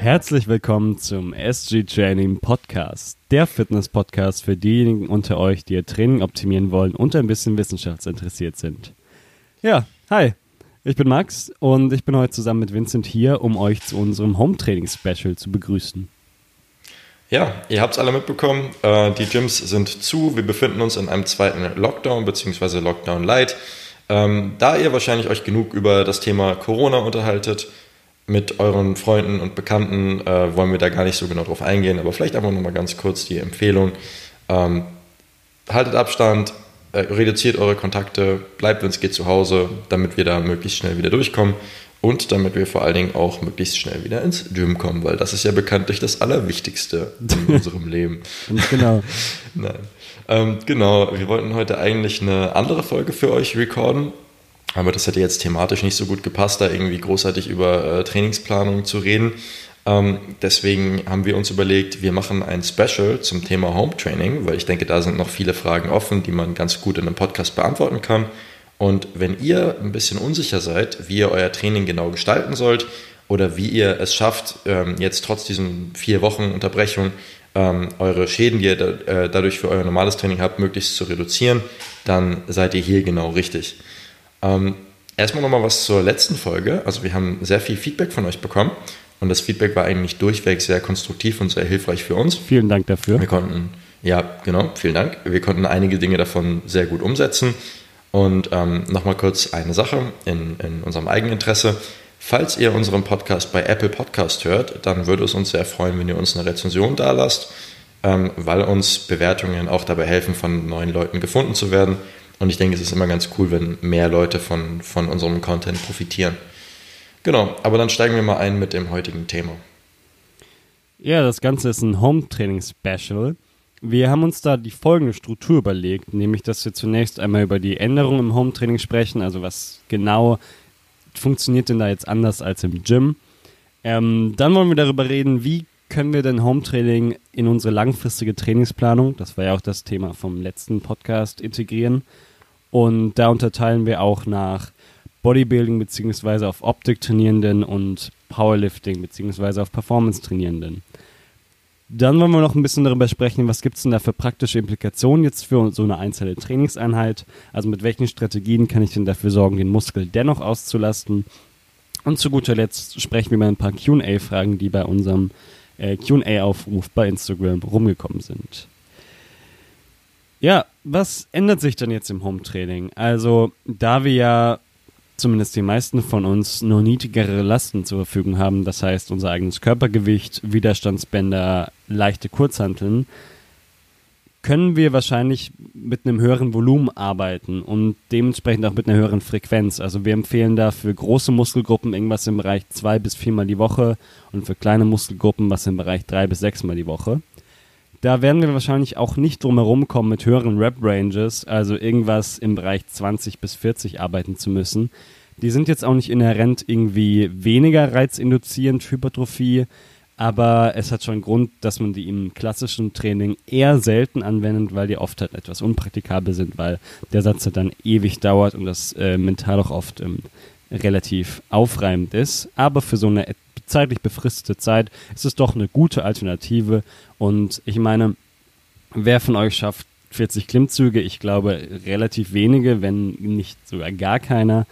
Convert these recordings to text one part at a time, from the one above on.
Herzlich willkommen zum SG Training Podcast, der Fitness-Podcast für diejenigen unter euch, die ihr Training optimieren wollen und ein bisschen wissenschaftsinteressiert sind. Ja, hi, ich bin Max und ich bin heute zusammen mit Vincent hier, um euch zu unserem Home-Training-Special zu begrüßen. Ja, ihr habt es alle mitbekommen, äh, die Gyms sind zu, wir befinden uns in einem zweiten Lockdown bzw. Lockdown Light. Ähm, da ihr wahrscheinlich euch genug über das Thema Corona unterhaltet, mit euren Freunden und Bekannten äh, wollen wir da gar nicht so genau drauf eingehen, aber vielleicht einfach nochmal ganz kurz die Empfehlung. Ähm, haltet Abstand, äh, reduziert eure Kontakte, bleibt, wenn es geht, zu Hause, damit wir da möglichst schnell wieder durchkommen und damit wir vor allen Dingen auch möglichst schnell wieder ins Gym kommen, weil das ist ja bekanntlich das Allerwichtigste in unserem Leben. Genau. Nein. Ähm, genau, wir wollten heute eigentlich eine andere Folge für euch recorden, aber das hätte jetzt thematisch nicht so gut gepasst, da irgendwie großartig über äh, Trainingsplanung zu reden. Ähm, deswegen haben wir uns überlegt, wir machen ein Special zum Thema Home Training, weil ich denke, da sind noch viele Fragen offen, die man ganz gut in einem Podcast beantworten kann. Und wenn ihr ein bisschen unsicher seid, wie ihr euer Training genau gestalten sollt oder wie ihr es schafft, ähm, jetzt trotz diesen vier Wochen Unterbrechung ähm, eure Schäden, die ihr äh, dadurch für euer normales Training habt, möglichst zu reduzieren, dann seid ihr hier genau richtig. Ähm, erstmal nochmal was zur letzten Folge. Also wir haben sehr viel Feedback von euch bekommen und das Feedback war eigentlich durchweg sehr konstruktiv und sehr hilfreich für uns. Vielen Dank dafür. Wir konnten, ja, genau, vielen Dank. Wir konnten einige Dinge davon sehr gut umsetzen. Und ähm, nochmal kurz eine Sache in, in unserem Eigeninteresse. Falls ihr unseren Podcast bei Apple Podcast hört, dann würde es uns sehr freuen, wenn ihr uns eine Rezension da lasst, ähm, weil uns Bewertungen auch dabei helfen, von neuen Leuten gefunden zu werden. Und ich denke, es ist immer ganz cool, wenn mehr Leute von, von unserem Content profitieren. Genau, aber dann steigen wir mal ein mit dem heutigen Thema. Ja, das Ganze ist ein Home-Training-Special. Wir haben uns da die folgende Struktur überlegt, nämlich dass wir zunächst einmal über die Änderungen im Home-Training sprechen, also was genau funktioniert denn da jetzt anders als im Gym. Ähm, dann wollen wir darüber reden, wie können wir denn Home-Training in unsere langfristige Trainingsplanung, das war ja auch das Thema vom letzten Podcast, integrieren. Und da unterteilen wir auch nach Bodybuilding bzw. auf Optik trainierenden und Powerlifting bzw. auf Performance trainierenden. Dann wollen wir noch ein bisschen darüber sprechen, was gibt es denn da für praktische Implikationen jetzt für so eine einzelne Trainingseinheit. Also mit welchen Strategien kann ich denn dafür sorgen, den Muskel dennoch auszulasten. Und zu guter Letzt sprechen wir mal ein paar QA-Fragen, die bei unserem äh, QA-Aufruf bei Instagram rumgekommen sind. Ja, was ändert sich denn jetzt im Home-Training? Also, da wir ja zumindest die meisten von uns, nur niedrigere Lasten zur Verfügung haben. Das heißt, unser eigenes Körpergewicht, Widerstandsbänder, leichte Kurzhanteln, können wir wahrscheinlich mit einem höheren Volumen arbeiten und dementsprechend auch mit einer höheren Frequenz. Also wir empfehlen da für große Muskelgruppen irgendwas im Bereich zwei bis viermal die Woche und für kleine Muskelgruppen was im Bereich drei bis sechsmal die Woche. Da werden wir wahrscheinlich auch nicht drum herum kommen, mit höheren Rep-Ranges, also irgendwas im Bereich 20 bis 40 arbeiten zu müssen. Die sind jetzt auch nicht inhärent irgendwie weniger reizinduzierend Hypertrophie, aber es hat schon Grund, dass man die im klassischen Training eher selten anwendet, weil die oft halt etwas unpraktikabel sind, weil der Satz halt dann ewig dauert und das äh, mental auch oft ähm, relativ aufreibend ist. Aber für so eine zeitlich befristete Zeit ist es doch eine gute Alternative. Und ich meine, wer von euch schafft 40 Klimmzüge? Ich glaube relativ wenige, wenn nicht sogar gar keiner.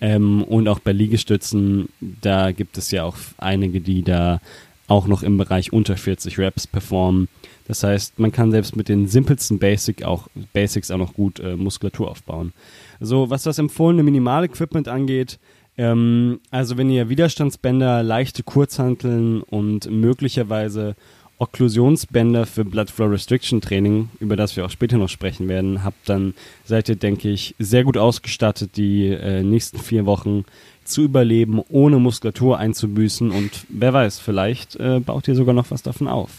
Ähm, und auch bei Liegestützen, da gibt es ja auch einige, die da auch noch im Bereich unter 40 Reps performen. Das heißt, man kann selbst mit den simpelsten Basic auch, Basics auch noch gut äh, Muskulatur aufbauen. So, was das empfohlene Minimal-Equipment angeht, ähm, also wenn ihr Widerstandsbänder, leichte Kurzhanteln und möglicherweise Okklusionsbänder für Blood Flow Restriction Training, über das wir auch später noch sprechen werden, habt, dann seid ihr, denke ich, sehr gut ausgestattet, die äh, nächsten vier Wochen zu überleben, ohne Muskulatur einzubüßen und wer weiß, vielleicht äh, baut ihr sogar noch was davon auf.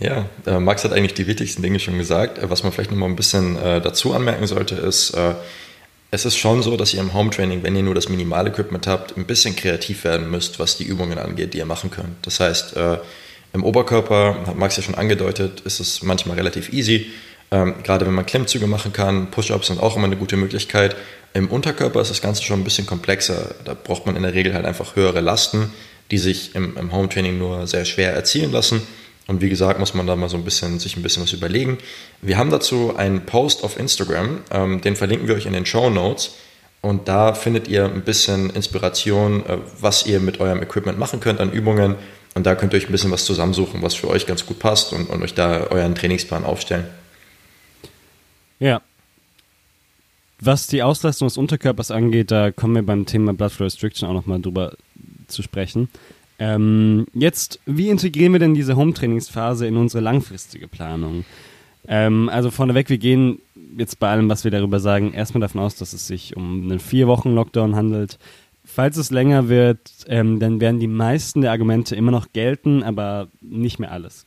Ja, äh, Max hat eigentlich die wichtigsten Dinge schon gesagt. Äh, was man vielleicht noch mal ein bisschen äh, dazu anmerken sollte, ist, äh, es ist schon so, dass ihr im Home-Training, wenn ihr nur das Minimalequipment habt, ein bisschen kreativ werden müsst, was die Übungen angeht, die ihr machen könnt. Das heißt, äh, im Oberkörper, hat Max ja schon angedeutet, ist es manchmal relativ easy. Ähm, gerade wenn man Klemmzüge machen kann, Push-Ups sind auch immer eine gute Möglichkeit. Im Unterkörper ist das Ganze schon ein bisschen komplexer. Da braucht man in der Regel halt einfach höhere Lasten, die sich im, im Home-Training nur sehr schwer erzielen lassen. Und wie gesagt, muss man da mal so ein bisschen sich ein bisschen was überlegen. Wir haben dazu einen Post auf Instagram, ähm, den verlinken wir euch in den Show Notes. Und da findet ihr ein bisschen Inspiration, äh, was ihr mit eurem Equipment machen könnt an Übungen. Und da könnt ihr euch ein bisschen was zusammensuchen, was für euch ganz gut passt und, und euch da euren Trainingsplan aufstellen. Ja. Was die Auslastung des Unterkörpers angeht, da kommen wir beim Thema Blood Flow Restriction auch nochmal drüber zu sprechen. Ähm, jetzt, wie integrieren wir denn diese Home-Trainingsphase in unsere langfristige Planung? Ähm, also vorneweg, wir gehen jetzt bei allem, was wir darüber sagen, erstmal davon aus, dass es sich um einen vier Wochen Lockdown handelt. Falls es länger wird, ähm, dann werden die meisten der Argumente immer noch gelten, aber nicht mehr alles.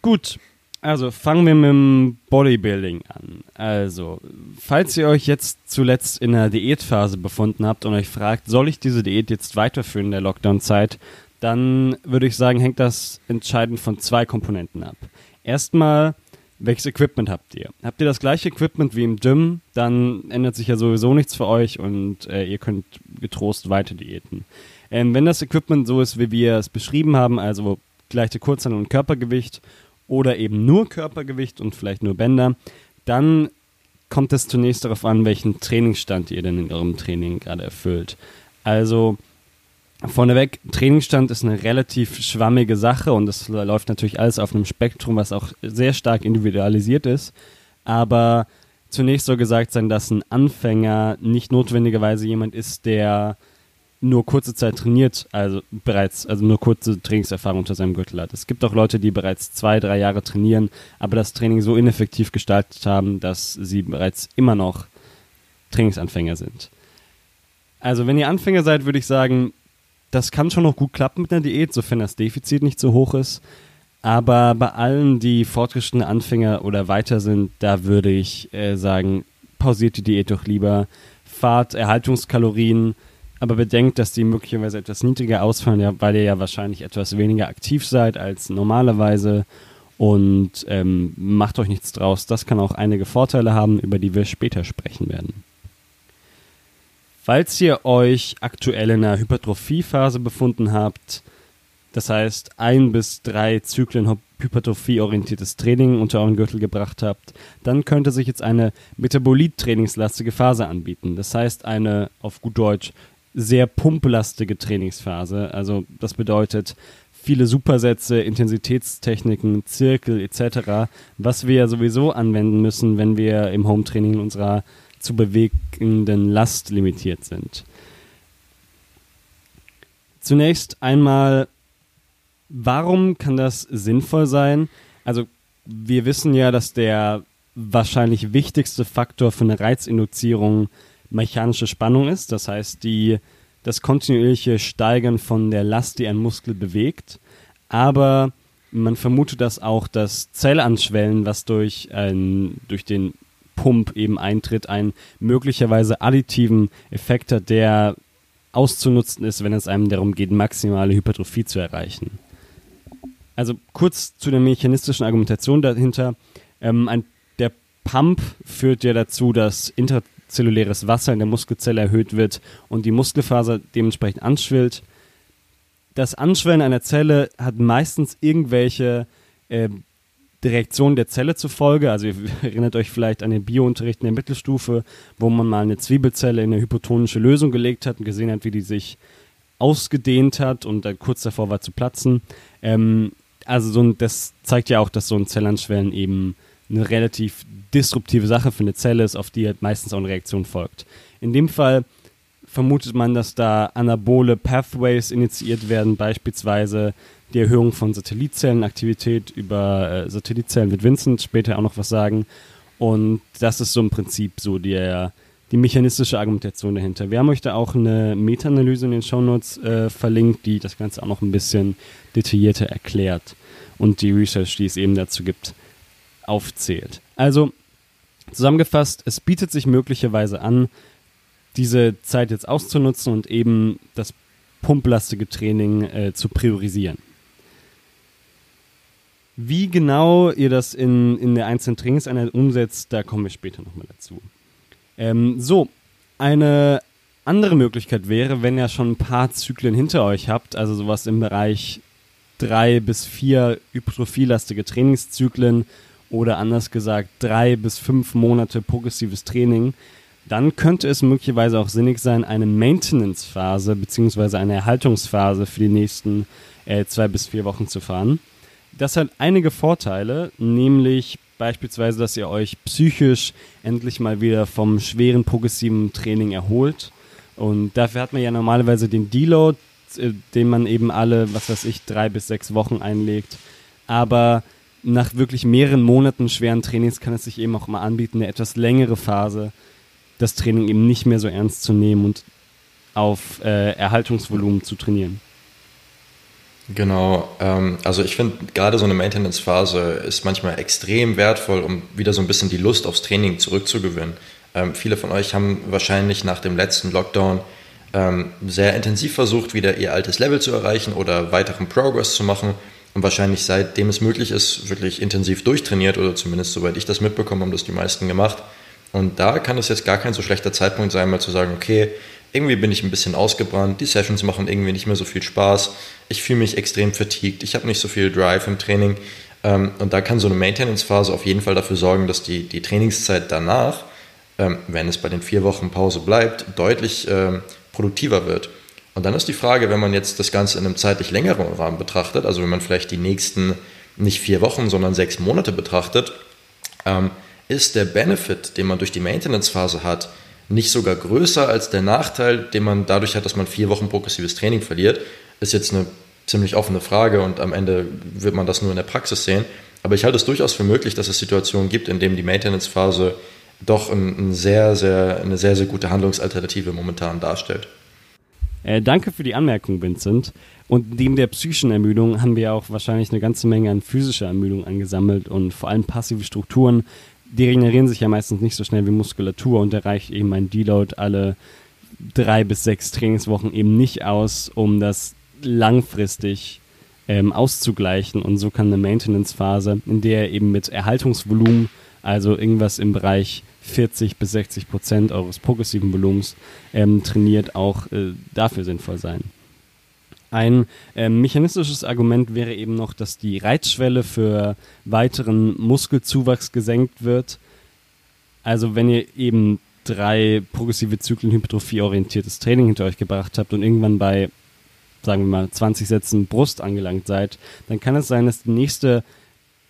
Gut, also fangen wir mit dem Bodybuilding an. Also, falls ihr euch jetzt zuletzt in einer Diätphase befunden habt und euch fragt, soll ich diese Diät jetzt weiterführen in der Lockdown-Zeit, dann würde ich sagen, hängt das entscheidend von zwei Komponenten ab. Erstmal, welches Equipment habt ihr? Habt ihr das gleiche Equipment wie im Gym, dann ändert sich ja sowieso nichts für euch und äh, ihr könnt getrost weiter diäten. Ähm, wenn das Equipment so ist, wie wir es beschrieben haben, also gleiche Kurzhandel und Körpergewicht oder eben nur Körpergewicht und vielleicht nur Bänder, dann kommt es zunächst darauf an, welchen Trainingsstand ihr denn in eurem Training gerade erfüllt. Also vorneweg, Trainingsstand ist eine relativ schwammige Sache und das läuft natürlich alles auf einem Spektrum, was auch sehr stark individualisiert ist. Aber zunächst soll gesagt sein, dass ein Anfänger nicht notwendigerweise jemand ist, der nur kurze Zeit trainiert, also bereits, also nur kurze Trainingserfahrung unter seinem Gürtel hat. Es gibt auch Leute, die bereits zwei, drei Jahre trainieren, aber das Training so ineffektiv gestaltet haben, dass sie bereits immer noch Trainingsanfänger sind. Also wenn ihr Anfänger seid, würde ich sagen, das kann schon noch gut klappen mit einer Diät, sofern das Defizit nicht so hoch ist. Aber bei allen, die fortgeschrittene Anfänger oder weiter sind, da würde ich äh, sagen, pausiert die Diät doch lieber, fahrt Erhaltungskalorien, aber bedenkt, dass die möglicherweise etwas niedriger ausfallen, weil ihr ja wahrscheinlich etwas weniger aktiv seid als normalerweise und ähm, macht euch nichts draus. Das kann auch einige Vorteile haben, über die wir später sprechen werden. Falls ihr euch aktuell in einer Hypertrophiephase befunden habt, das heißt ein bis drei Zyklen hypertrophieorientiertes Training unter euren Gürtel gebracht habt, dann könnte sich jetzt eine Metabolit-trainingslastige Phase anbieten. Das heißt eine, auf gut Deutsch, sehr pumplastige Trainingsphase. Also das bedeutet viele Supersätze, Intensitätstechniken, Zirkel etc., was wir sowieso anwenden müssen, wenn wir im Home-Training in unserer zu bewegenden Last limitiert sind. Zunächst einmal, warum kann das sinnvoll sein? Also wir wissen ja, dass der wahrscheinlich wichtigste Faktor für eine Reizinduzierung mechanische Spannung ist, das heißt die, das kontinuierliche Steigern von der Last, die ein Muskel bewegt. Aber man vermutet dass auch das Zellanschwellen, was durch, ein, durch den Pump eben eintritt, einen möglicherweise additiven Effekt hat, der auszunutzen ist, wenn es einem darum geht, maximale Hypertrophie zu erreichen. Also kurz zu der mechanistischen Argumentation dahinter. Ähm, ein, der Pump führt ja dazu, dass inter zelluläres Wasser in der Muskelzelle erhöht wird und die Muskelfaser dementsprechend anschwillt. Das Anschwellen einer Zelle hat meistens irgendwelche äh, Reaktionen der Zelle zur Folge. Also ihr erinnert euch vielleicht an den Biounterricht in der Mittelstufe, wo man mal eine Zwiebelzelle in eine hypotonische Lösung gelegt hat und gesehen hat, wie die sich ausgedehnt hat und dann kurz davor war zu platzen. Ähm, also so ein, das zeigt ja auch, dass so ein Zellanschwellen eben eine relativ disruptive Sache für eine Zelle ist, auf die halt meistens auch eine Reaktion folgt. In dem Fall vermutet man, dass da anabole Pathways initiiert werden, beispielsweise die Erhöhung von Satellitzellenaktivität über äh, Satellitzellen wird Vincent später auch noch was sagen. Und das ist so im Prinzip so der, die mechanistische Argumentation dahinter. Wir haben euch da auch eine Meta-Analyse in den Shownotes äh, verlinkt, die das Ganze auch noch ein bisschen detaillierter erklärt und die Research, die es eben dazu gibt, aufzählt. Also zusammengefasst, es bietet sich möglicherweise an, diese Zeit jetzt auszunutzen und eben das pumplastige Training äh, zu priorisieren. Wie genau ihr das in, in der einzelnen Trainingseinheit umsetzt, da kommen wir später nochmal dazu. Ähm, so, eine andere Möglichkeit wäre, wenn ihr schon ein paar Zyklen hinter euch habt, also sowas im Bereich drei bis vier hypertrophielastige Trainingszyklen oder anders gesagt drei bis fünf Monate progressives Training, dann könnte es möglicherweise auch sinnig sein, eine Maintenance-Phase bzw. eine Erhaltungsphase für die nächsten äh, zwei bis vier Wochen zu fahren. Das hat einige Vorteile, nämlich beispielsweise, dass ihr euch psychisch endlich mal wieder vom schweren progressiven Training erholt. Und dafür hat man ja normalerweise den Deload, äh, den man eben alle, was weiß ich, drei bis sechs Wochen einlegt. Aber nach wirklich mehreren Monaten schweren Trainings kann es sich eben auch mal anbieten, eine etwas längere Phase, das Training eben nicht mehr so ernst zu nehmen und auf äh, Erhaltungsvolumen zu trainieren. Genau, ähm, also ich finde gerade so eine Maintenance-Phase ist manchmal extrem wertvoll, um wieder so ein bisschen die Lust aufs Training zurückzugewinnen. Ähm, viele von euch haben wahrscheinlich nach dem letzten Lockdown ähm, sehr intensiv versucht, wieder ihr altes Level zu erreichen oder weiteren Progress zu machen und wahrscheinlich seitdem es möglich ist, wirklich intensiv durchtrainiert oder zumindest soweit ich das mitbekomme, haben das die meisten gemacht. Und da kann es jetzt gar kein so schlechter Zeitpunkt sein, mal zu sagen, okay, irgendwie bin ich ein bisschen ausgebrannt, die Sessions machen irgendwie nicht mehr so viel Spaß, ich fühle mich extrem fatigued, ich habe nicht so viel Drive im Training. Ähm, und da kann so eine Maintenance-Phase auf jeden Fall dafür sorgen, dass die, die Trainingszeit danach, ähm, wenn es bei den vier Wochen Pause bleibt, deutlich ähm, produktiver wird. Und dann ist die Frage, wenn man jetzt das Ganze in einem zeitlich längeren Rahmen betrachtet, also wenn man vielleicht die nächsten nicht vier Wochen, sondern sechs Monate betrachtet, ist der Benefit, den man durch die Maintenance-Phase hat, nicht sogar größer als der Nachteil, den man dadurch hat, dass man vier Wochen progressives Training verliert, ist jetzt eine ziemlich offene Frage und am Ende wird man das nur in der Praxis sehen. Aber ich halte es durchaus für möglich, dass es Situationen gibt, in denen die Maintenance-Phase doch ein, ein sehr, sehr, eine sehr, sehr gute Handlungsalternative momentan darstellt. Äh, danke für die Anmerkung, Vincent. Und neben der psychischen Ermüdung haben wir auch wahrscheinlich eine ganze Menge an physischer Ermüdung angesammelt und vor allem passive Strukturen, die regenerieren sich ja meistens nicht so schnell wie Muskulatur und erreicht eben ein Deload alle drei bis sechs Trainingswochen eben nicht aus, um das langfristig ähm, auszugleichen. Und so kann eine Maintenance-Phase, in der eben mit Erhaltungsvolumen, also irgendwas im Bereich 40 bis 60 Prozent eures progressiven Volumens ähm, trainiert, auch äh, dafür sinnvoll sein. Ein äh, mechanistisches Argument wäre eben noch, dass die Reizschwelle für weiteren Muskelzuwachs gesenkt wird. Also wenn ihr eben drei progressive Zyklen hypertrophie-orientiertes Training hinter euch gebracht habt und irgendwann bei, sagen wir mal, 20 Sätzen Brust angelangt seid, dann kann es sein, dass die nächste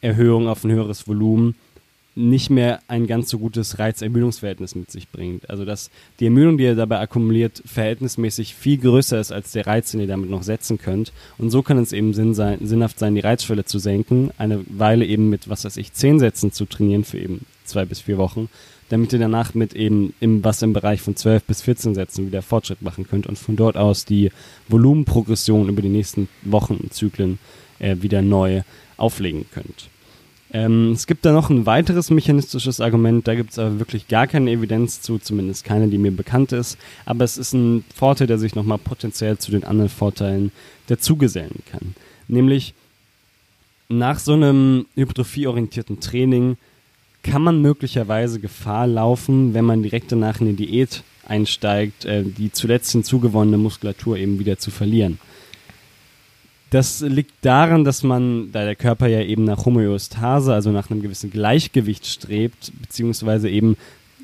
Erhöhung auf ein höheres Volumen nicht mehr ein ganz so gutes Reiz-Ermüdungsverhältnis mit sich bringt. Also dass die Ermüdung, die ihr dabei akkumuliert, verhältnismäßig viel größer ist als der Reiz, den ihr damit noch setzen könnt. Und so kann es eben Sinn sein, sinnhaft sein, die Reizschwelle zu senken, eine Weile eben mit, was weiß ich, zehn Sätzen zu trainieren für eben zwei bis vier Wochen, damit ihr danach mit eben im, was im Bereich von zwölf bis 14 Sätzen wieder Fortschritt machen könnt und von dort aus die Volumenprogression über die nächsten Wochen und Zyklen äh, wieder neu auflegen könnt. Ähm, es gibt da noch ein weiteres mechanistisches Argument, da gibt es aber wirklich gar keine Evidenz zu, zumindest keine, die mir bekannt ist. Aber es ist ein Vorteil, der sich nochmal potenziell zu den anderen Vorteilen dazugesellen kann. Nämlich nach so einem hypertrophieorientierten Training kann man möglicherweise Gefahr laufen, wenn man direkt danach in die Diät einsteigt, äh, die zuletzt hinzugewonnene Muskulatur eben wieder zu verlieren. Das liegt daran, dass man, da der Körper ja eben nach Homöostase, also nach einem gewissen Gleichgewicht strebt, beziehungsweise eben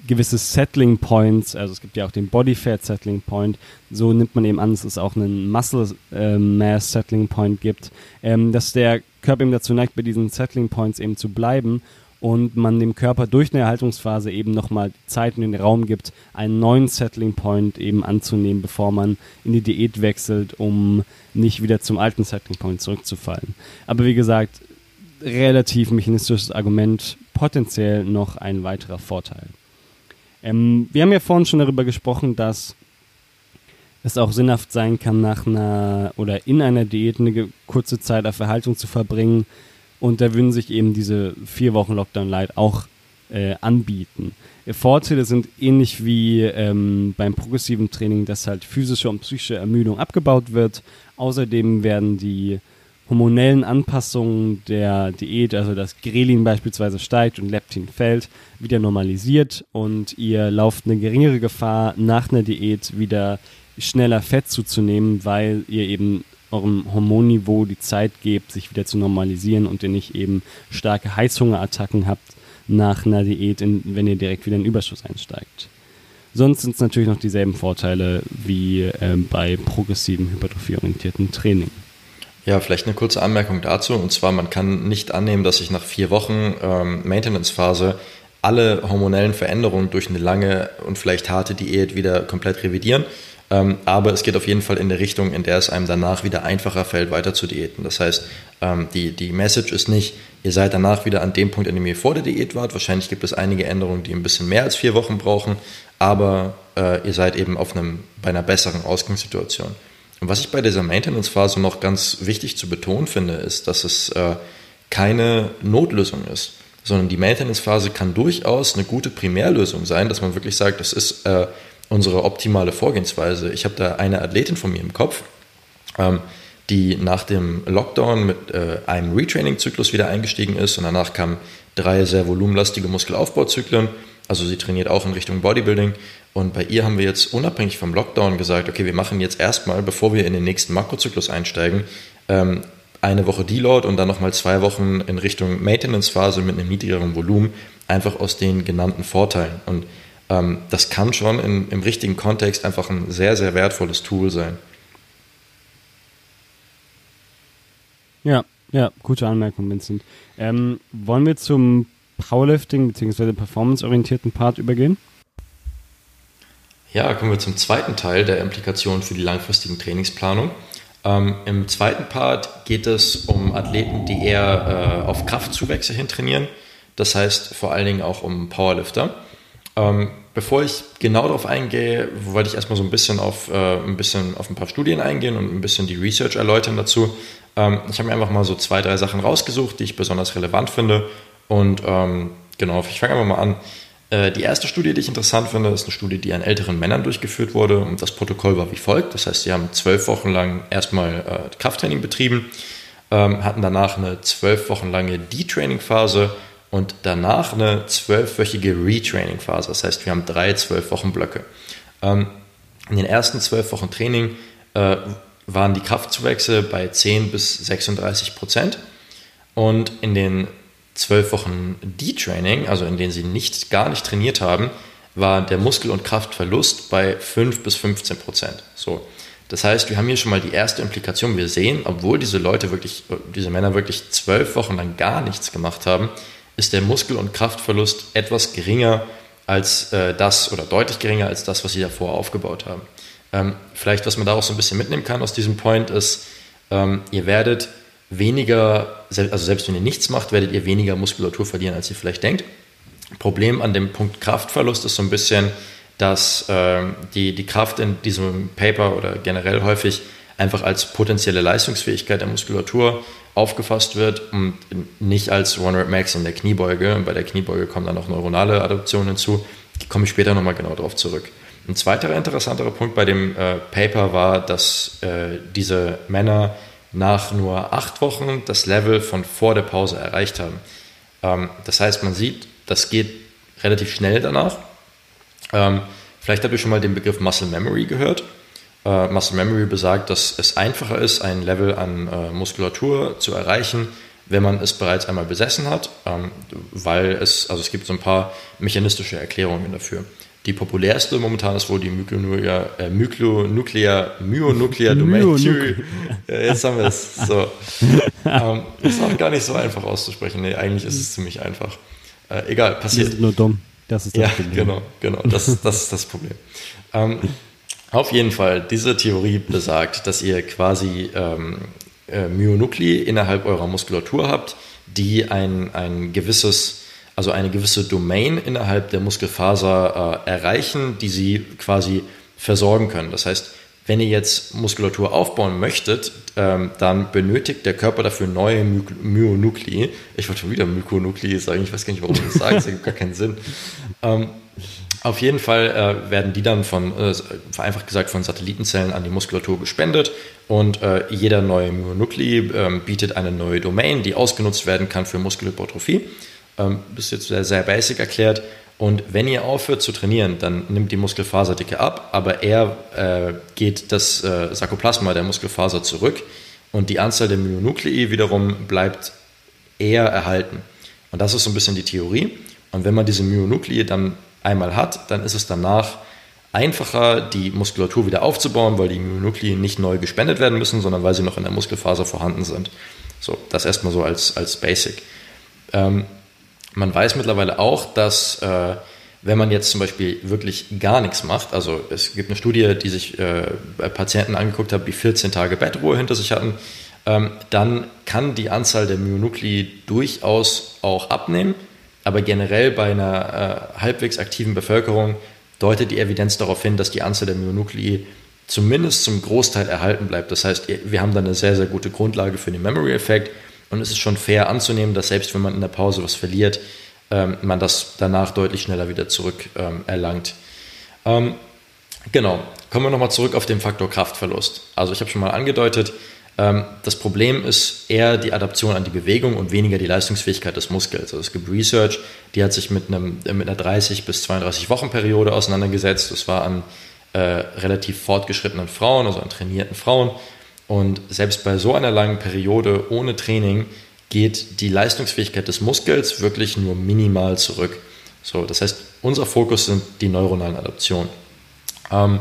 gewisse Settling Points, also es gibt ja auch den Body Fat Settling Point, so nimmt man eben an, dass es auch einen Muscle äh, Mass Settling Point gibt, ähm, dass der Körper eben dazu neigt, bei diesen Settling Points eben zu bleiben und man dem Körper durch eine Erhaltungsphase eben nochmal Zeit und den Raum gibt, einen neuen Settling Point eben anzunehmen, bevor man in die Diät wechselt, um nicht wieder zum alten Settling Point zurückzufallen. Aber wie gesagt, relativ mechanistisches Argument, potenziell noch ein weiterer Vorteil. Ähm, wir haben ja vorhin schon darüber gesprochen, dass es auch sinnhaft sein kann, nach einer oder in einer Diät eine kurze Zeit auf Erhaltung zu verbringen, und da würden sich eben diese vier Wochen Lockdown Light auch äh, anbieten. Vorteile sind ähnlich wie ähm, beim progressiven Training, dass halt physische und psychische Ermüdung abgebaut wird. Außerdem werden die hormonellen Anpassungen der Diät, also dass Grelin beispielsweise steigt und Leptin fällt, wieder normalisiert und ihr lauft eine geringere Gefahr, nach einer Diät wieder schneller Fett zuzunehmen, weil ihr eben eurem Hormonniveau die Zeit gebt, sich wieder zu normalisieren und ihr nicht eben starke Heißhungerattacken habt nach einer Diät, in, wenn ihr direkt wieder in Überschuss einsteigt. Sonst sind es natürlich noch dieselben Vorteile wie äh, bei progressivem hypertrophieorientierten Training. Ja, vielleicht eine kurze Anmerkung dazu. Und zwar, man kann nicht annehmen, dass sich nach vier Wochen ähm, Maintenance-Phase alle hormonellen Veränderungen durch eine lange und vielleicht harte Diät wieder komplett revidieren. Ähm, aber es geht auf jeden Fall in der Richtung, in der es einem danach wieder einfacher fällt, weiter zu diäten. Das heißt, ähm, die, die Message ist nicht, ihr seid danach wieder an dem Punkt, an dem ihr vor der Diät wart. Wahrscheinlich gibt es einige Änderungen, die ein bisschen mehr als vier Wochen brauchen, aber äh, ihr seid eben auf einem, bei einer besseren Ausgangssituation. Und was ich bei dieser Maintenance-Phase noch ganz wichtig zu betonen finde, ist, dass es äh, keine Notlösung ist, sondern die Maintenance-Phase kann durchaus eine gute Primärlösung sein, dass man wirklich sagt, das ist äh, unsere optimale Vorgehensweise. Ich habe da eine Athletin von mir im Kopf, ähm, die nach dem Lockdown mit äh, einem Retraining-Zyklus wieder eingestiegen ist und danach kamen drei sehr volumenlastige Muskelaufbauzyklen. Also sie trainiert auch in Richtung Bodybuilding. Und bei ihr haben wir jetzt unabhängig vom Lockdown gesagt, okay, wir machen jetzt erstmal, bevor wir in den nächsten Makrozyklus einsteigen, ähm, eine Woche Deload und dann nochmal zwei Wochen in Richtung Maintenance-Phase mit einem niedrigeren Volumen, einfach aus den genannten Vorteilen. Und ähm, das kann schon in, im richtigen Kontext einfach ein sehr, sehr wertvolles Tool sein. Ja, ja, gute Anmerkung, Vincent. Ähm, wollen wir zum Powerlifting bzw. performanceorientierten Part übergehen? Ja, kommen wir zum zweiten Teil der Implikationen für die langfristigen Trainingsplanung. Ähm, Im zweiten Part geht es um Athleten, die eher äh, auf Kraftzuwächse hin trainieren. Das heißt vor allen Dingen auch um Powerlifter. Ähm, bevor ich genau darauf eingehe, wollte ich erstmal so ein bisschen auf, äh, ein bisschen auf ein paar Studien eingehen und ein bisschen die Research erläutern dazu. Ähm, ich habe mir einfach mal so zwei, drei Sachen rausgesucht, die ich besonders relevant finde. Und ähm, genau, ich fange einfach mal an. Äh, die erste Studie, die ich interessant finde, ist eine Studie, die an älteren Männern durchgeführt wurde. Und das Protokoll war wie folgt. Das heißt, sie haben zwölf Wochen lang erstmal äh, Krafttraining betrieben, ähm, hatten danach eine zwölf Wochen lange D-Training-Phase und danach eine zwölfwöchige Retraining-Phase. Das heißt, wir haben drei zwölf Wochen Blöcke. Ähm, in den ersten zwölf Wochen Training äh, waren die Kraftzuwächse bei 10 bis 36 Prozent. Und in den zwölf Wochen D-Training, also in denen sie nicht, gar nicht trainiert haben, war der Muskel- und Kraftverlust bei 5 bis 15 Prozent. So. Das heißt, wir haben hier schon mal die erste Implikation. Wir sehen, obwohl diese Leute wirklich, diese Männer wirklich zwölf Wochen lang gar nichts gemacht haben, ist der Muskel- und Kraftverlust etwas geringer als äh, das oder deutlich geringer als das, was sie davor aufgebaut haben. Ähm, vielleicht, was man daraus so ein bisschen mitnehmen kann aus diesem Point, ist, ähm, ihr werdet weniger, also selbst wenn ihr nichts macht, werdet ihr weniger Muskulatur verlieren, als ihr vielleicht denkt. Problem an dem Punkt Kraftverlust ist so ein bisschen, dass ähm, die, die Kraft in diesem Paper oder generell häufig einfach als potenzielle Leistungsfähigkeit der Muskulatur aufgefasst wird und nicht als One Rep Max in der Kniebeuge. Und bei der Kniebeuge kommen dann noch neuronale Adaptionen hinzu. Die komme ich später nochmal genau darauf zurück. Ein zweiter interessanterer Punkt bei dem äh, Paper war, dass äh, diese Männer nach nur acht Wochen das Level von vor der Pause erreicht haben. Ähm, das heißt, man sieht, das geht relativ schnell danach. Ähm, vielleicht habt ihr schon mal den Begriff Muscle Memory gehört. Äh, Muscle Memory besagt, dass es einfacher ist, ein Level an äh, Muskulatur zu erreichen, wenn man es bereits einmal besessen hat, ähm, weil es, also es gibt so ein paar mechanistische Erklärungen dafür. Die populärste momentan ist wohl die Myklonuclear, äh, Myklonuclear, Myonuclear Domain Theory. jetzt haben wir es. So. ähm, ist auch gar nicht so einfach auszusprechen. Nee, eigentlich ist es ziemlich einfach. Äh, egal, passiert. Wir sind nur dumm. Das ist das ja, Problem. genau, genau. Das, das ist das Problem. Ähm, auf jeden Fall, diese Theorie besagt, dass ihr quasi ähm, äh, Myonuklei innerhalb eurer Muskulatur habt, die ein, ein gewisses, also eine gewisse Domain innerhalb der Muskelfaser äh, erreichen, die sie quasi versorgen können. Das heißt, wenn ihr jetzt Muskulatur aufbauen möchtet, ähm, dann benötigt der Körper dafür neue My Myonuklei. Ich wollte schon wieder Mykonuklei sagen, ich weiß gar nicht, warum ich das sage, das ergibt gar keinen Sinn. Ähm, auf jeden Fall äh, werden die dann von, äh, vereinfacht gesagt, von Satellitenzellen an die Muskulatur gespendet Und äh, jeder neue Myonuklei ähm, bietet eine neue Domain, die ausgenutzt werden kann für Muskelhypertrophie. Ähm, das ist jetzt sehr, sehr basic erklärt. Und wenn ihr aufhört zu trainieren, dann nimmt die Muskelfaserdicke ab, aber er äh, geht das äh, Sarkoplasma der Muskelfaser zurück und die Anzahl der Myonuklei wiederum bleibt eher erhalten. Und das ist so ein bisschen die Theorie. Und wenn man diese Myonuklei dann einmal hat, dann ist es danach einfacher, die Muskulatur wieder aufzubauen, weil die Myonuklei nicht neu gespendet werden müssen, sondern weil sie noch in der Muskelfaser vorhanden sind. So, das erstmal so als, als Basic. Ähm, man weiß mittlerweile auch, dass äh, wenn man jetzt zum Beispiel wirklich gar nichts macht, also es gibt eine Studie, die sich äh, bei Patienten angeguckt hat, die 14 Tage Bettruhe hinter sich hatten, ähm, dann kann die Anzahl der Myonuklei durchaus auch abnehmen, aber generell bei einer äh, halbwegs aktiven Bevölkerung deutet die Evidenz darauf hin, dass die Anzahl der Myonuklei zumindest zum Großteil erhalten bleibt. Das heißt, wir haben dann eine sehr, sehr gute Grundlage für den Memory-Effekt und es ist schon fair anzunehmen, dass selbst wenn man in der Pause was verliert, ähm, man das danach deutlich schneller wieder zurück ähm, erlangt. Ähm, genau, kommen wir nochmal zurück auf den Faktor Kraftverlust. Also ich habe schon mal angedeutet, das Problem ist eher die Adaption an die Bewegung und weniger die Leistungsfähigkeit des Muskels. Also es gibt Research, die hat sich mit, einem, mit einer 30 bis 32 Wochen Periode auseinandergesetzt. Das war an äh, relativ fortgeschrittenen Frauen, also an trainierten Frauen. Und selbst bei so einer langen Periode ohne Training geht die Leistungsfähigkeit des Muskels wirklich nur minimal zurück. So, das heißt, unser Fokus sind die neuronalen Adaptionen. Ähm,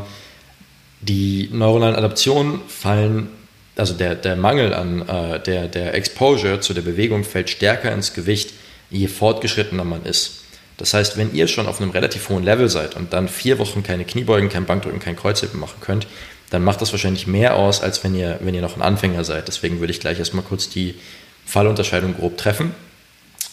die neuronalen Adaptionen fallen also der, der Mangel an äh, der, der Exposure zu der Bewegung fällt stärker ins Gewicht, je fortgeschrittener man ist. Das heißt, wenn ihr schon auf einem relativ hohen Level seid und dann vier Wochen keine Kniebeugen, kein Bankdrücken, kein Kreuzheben machen könnt, dann macht das wahrscheinlich mehr aus, als wenn ihr, wenn ihr noch ein Anfänger seid. Deswegen würde ich gleich erstmal kurz die Fallunterscheidung grob treffen.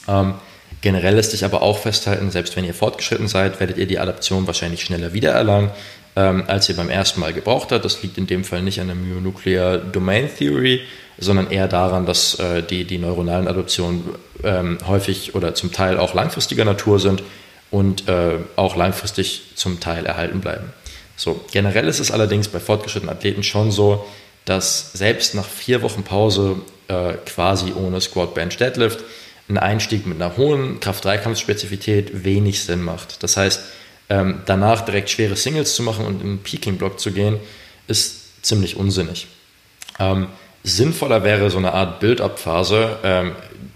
Ähm, generell lässt sich aber auch festhalten, selbst wenn ihr fortgeschritten seid, werdet ihr die Adaption wahrscheinlich schneller wiedererlangen, ähm, als ihr beim ersten Mal gebraucht habt. Das liegt in dem Fall nicht an der Myonuclear Domain Theory, sondern eher daran, dass äh, die, die neuronalen Adoptionen ähm, häufig oder zum Teil auch langfristiger Natur sind und äh, auch langfristig zum Teil erhalten bleiben. So, generell ist es allerdings bei fortgeschrittenen Athleten schon so, dass selbst nach vier Wochen Pause äh, quasi ohne Squat, Bench, Deadlift ein Einstieg mit einer hohen Kraft-3-Kampfspezifität wenig Sinn macht. Das heißt, ähm, danach direkt schwere Singles zu machen und in den Peaking-Block zu gehen, ist ziemlich unsinnig. Ähm, sinnvoller wäre so eine Art Build-up-Phase, ähm,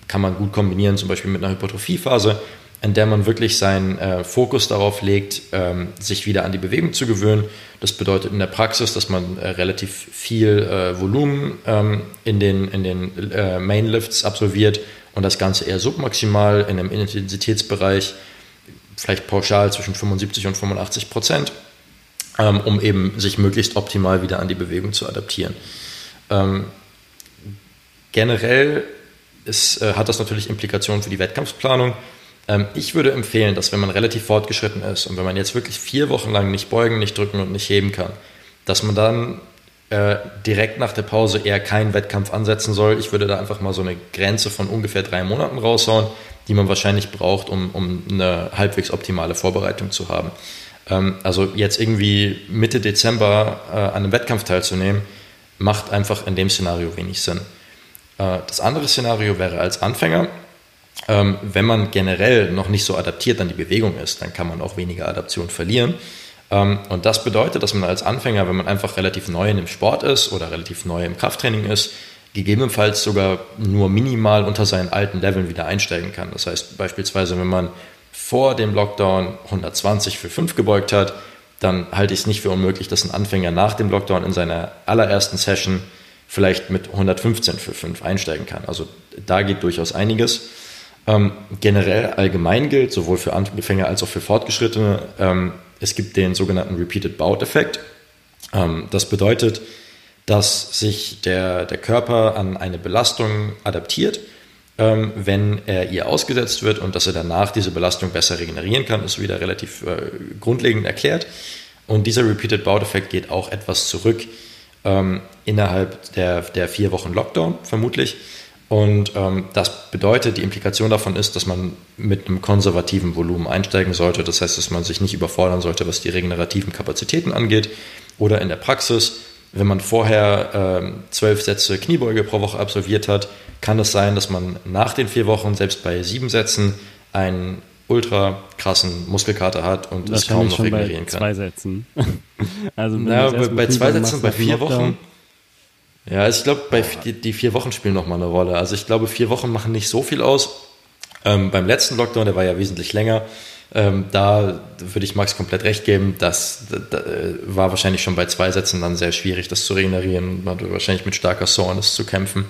kann man gut kombinieren, zum Beispiel mit einer Hypertrophie-Phase, in der man wirklich seinen äh, Fokus darauf legt, ähm, sich wieder an die Bewegung zu gewöhnen. Das bedeutet in der Praxis, dass man äh, relativ viel äh, Volumen ähm, in den, in den äh, Mainlifts absolviert und das Ganze eher submaximal in einem Intensitätsbereich vielleicht pauschal zwischen 75 und 85 Prozent, ähm, um eben sich möglichst optimal wieder an die Bewegung zu adaptieren. Ähm, generell ist, äh, hat das natürlich Implikationen für die Wettkampfplanung. Ähm, ich würde empfehlen, dass wenn man relativ fortgeschritten ist und wenn man jetzt wirklich vier Wochen lang nicht beugen, nicht drücken und nicht heben kann, dass man dann äh, direkt nach der Pause eher keinen Wettkampf ansetzen soll. Ich würde da einfach mal so eine Grenze von ungefähr drei Monaten raushauen, die man wahrscheinlich braucht, um, um eine halbwegs optimale Vorbereitung zu haben. Ähm, also jetzt irgendwie Mitte Dezember äh, an einem Wettkampf teilzunehmen, macht einfach in dem Szenario wenig Sinn. Äh, das andere Szenario wäre als Anfänger, ähm, wenn man generell noch nicht so adaptiert an die Bewegung ist, dann kann man auch weniger Adaption verlieren. Ähm, und das bedeutet, dass man als Anfänger, wenn man einfach relativ neu in dem Sport ist oder relativ neu im Krafttraining ist, gegebenenfalls sogar nur minimal unter seinen alten Leveln wieder einsteigen kann. Das heißt beispielsweise, wenn man vor dem Lockdown 120 für 5 gebeugt hat, dann halte ich es nicht für unmöglich, dass ein Anfänger nach dem Lockdown in seiner allerersten Session vielleicht mit 115 für 5 einsteigen kann. Also da geht durchaus einiges. Ähm, generell allgemein gilt, sowohl für Anfänger als auch für Fortgeschrittene, ähm, es gibt den sogenannten Repeated Bout-Effekt. Ähm, das bedeutet, dass sich der, der Körper an eine Belastung adaptiert, ähm, wenn er ihr ausgesetzt wird und dass er danach diese Belastung besser regenerieren kann, ist wieder relativ äh, grundlegend erklärt. Und dieser Repeated Bout-Effekt geht auch etwas zurück ähm, innerhalb der, der vier Wochen Lockdown, vermutlich. Und ähm, das bedeutet, die Implikation davon ist, dass man mit einem konservativen Volumen einsteigen sollte. Das heißt, dass man sich nicht überfordern sollte, was die regenerativen Kapazitäten angeht. Oder in der Praxis wenn man vorher äh, zwölf Sätze Kniebeuge pro Woche absolviert hat, kann es sein, dass man nach den vier Wochen, selbst bei sieben Sätzen, einen ultra krassen Muskelkater hat und es kaum noch regenerieren kann. Bei zwei Sätzen. also bei, bei zwei Sätzen, bei vier Wochen. Ja, also ich glaube, die, die, vier Wochen spielen nochmal eine Rolle. Also ich glaube, vier Wochen machen nicht so viel aus. Ähm, beim letzten Lockdown, der war ja wesentlich länger, ähm, da würde ich Max komplett recht geben, das, das äh, war wahrscheinlich schon bei zwei Sätzen dann sehr schwierig, das zu regenerieren. Man hatte wahrscheinlich mit starker Soreness zu kämpfen.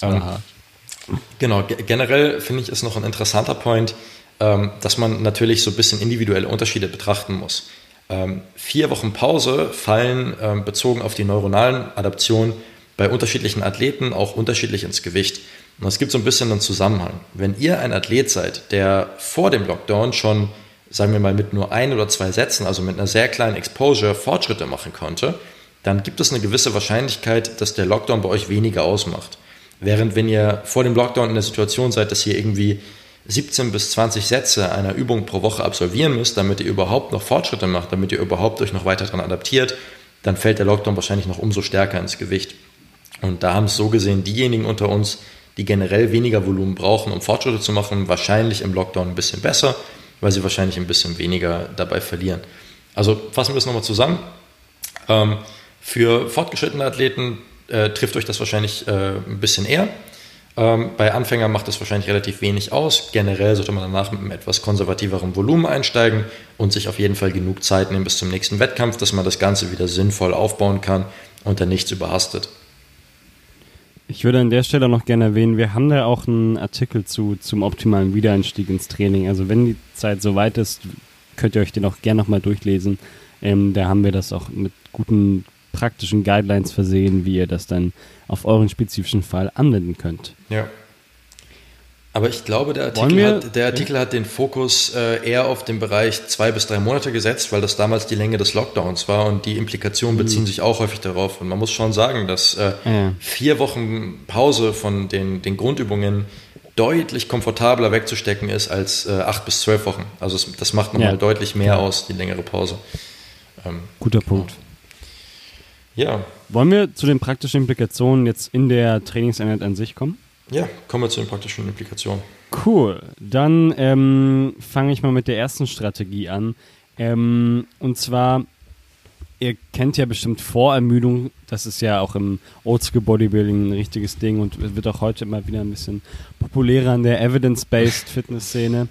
Ähm, genau, generell finde ich es noch ein interessanter Point, ähm, dass man natürlich so ein bisschen individuelle Unterschiede betrachten muss. Ähm, vier Wochen Pause fallen ähm, bezogen auf die neuronalen Adaptionen bei unterschiedlichen Athleten auch unterschiedlich ins Gewicht. Und es gibt so ein bisschen einen Zusammenhang. Wenn ihr ein Athlet seid, der vor dem Lockdown schon, sagen wir mal, mit nur ein oder zwei Sätzen, also mit einer sehr kleinen Exposure, Fortschritte machen konnte, dann gibt es eine gewisse Wahrscheinlichkeit, dass der Lockdown bei euch weniger ausmacht. Während wenn ihr vor dem Lockdown in der Situation seid, dass ihr irgendwie 17 bis 20 Sätze einer Übung pro Woche absolvieren müsst, damit ihr überhaupt noch Fortschritte macht, damit ihr überhaupt euch noch weiter daran adaptiert, dann fällt der Lockdown wahrscheinlich noch umso stärker ins Gewicht. Und da haben es so gesehen diejenigen unter uns, die generell weniger Volumen brauchen, um Fortschritte zu machen, wahrscheinlich im Lockdown ein bisschen besser, weil sie wahrscheinlich ein bisschen weniger dabei verlieren. Also fassen wir das nochmal zusammen. Ähm, für fortgeschrittene Athleten äh, trifft euch das wahrscheinlich äh, ein bisschen eher. Ähm, bei Anfängern macht das wahrscheinlich relativ wenig aus. Generell sollte man danach mit einem etwas konservativeren Volumen einsteigen und sich auf jeden Fall genug Zeit nehmen bis zum nächsten Wettkampf, dass man das Ganze wieder sinnvoll aufbauen kann und dann nichts überhastet. Ich würde an der Stelle noch gerne erwähnen, wir haben da auch einen Artikel zu zum optimalen Wiedereinstieg ins Training. Also wenn die Zeit soweit ist, könnt ihr euch den auch gerne nochmal durchlesen. Ähm, da haben wir das auch mit guten praktischen Guidelines versehen, wie ihr das dann auf euren spezifischen Fall anwenden könnt. Ja. Aber ich glaube, der Artikel, wir, hat, der Artikel ja? hat den Fokus äh, eher auf den Bereich zwei bis drei Monate gesetzt, weil das damals die Länge des Lockdowns war und die Implikationen mhm. beziehen sich auch häufig darauf. Und man muss schon sagen, dass äh, ja. vier Wochen Pause von den, den Grundübungen deutlich komfortabler wegzustecken ist als äh, acht bis zwölf Wochen. Also es, das macht nochmal ja. deutlich mehr aus, die längere Pause. Ähm, Guter Punkt. Ja. Wollen wir zu den praktischen Implikationen jetzt in der Trainingseinheit an sich kommen? Ja, kommen wir zu den praktischen Implikationen. Cool. Dann ähm, fange ich mal mit der ersten Strategie an. Ähm, und zwar, ihr kennt ja bestimmt Vorermüdung. Das ist ja auch im Oldschool Bodybuilding ein richtiges Ding und wird auch heute immer wieder ein bisschen populärer in der Evidence-Based Fitness-Szene.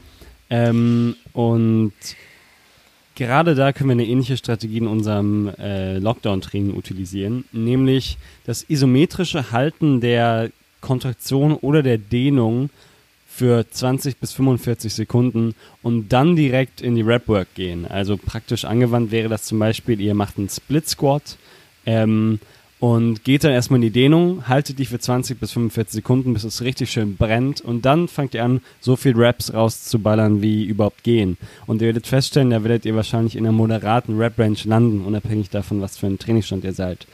Ähm, und gerade da können wir eine ähnliche Strategie in unserem äh, Lockdown-Training utilisieren, nämlich das isometrische Halten der Kontraktion oder der Dehnung für 20 bis 45 Sekunden und dann direkt in die Rep-Work gehen. Also praktisch angewandt wäre das zum Beispiel, ihr macht einen Split-Squat ähm, und geht dann erstmal in die Dehnung, haltet die für 20 bis 45 Sekunden, bis es richtig schön brennt und dann fangt ihr an, so viel Reps rauszuballern, wie überhaupt gehen. Und ihr werdet feststellen, da werdet ihr wahrscheinlich in einer moderaten Rep-Range landen, unabhängig davon, was für ein Trainingsstand ihr seid.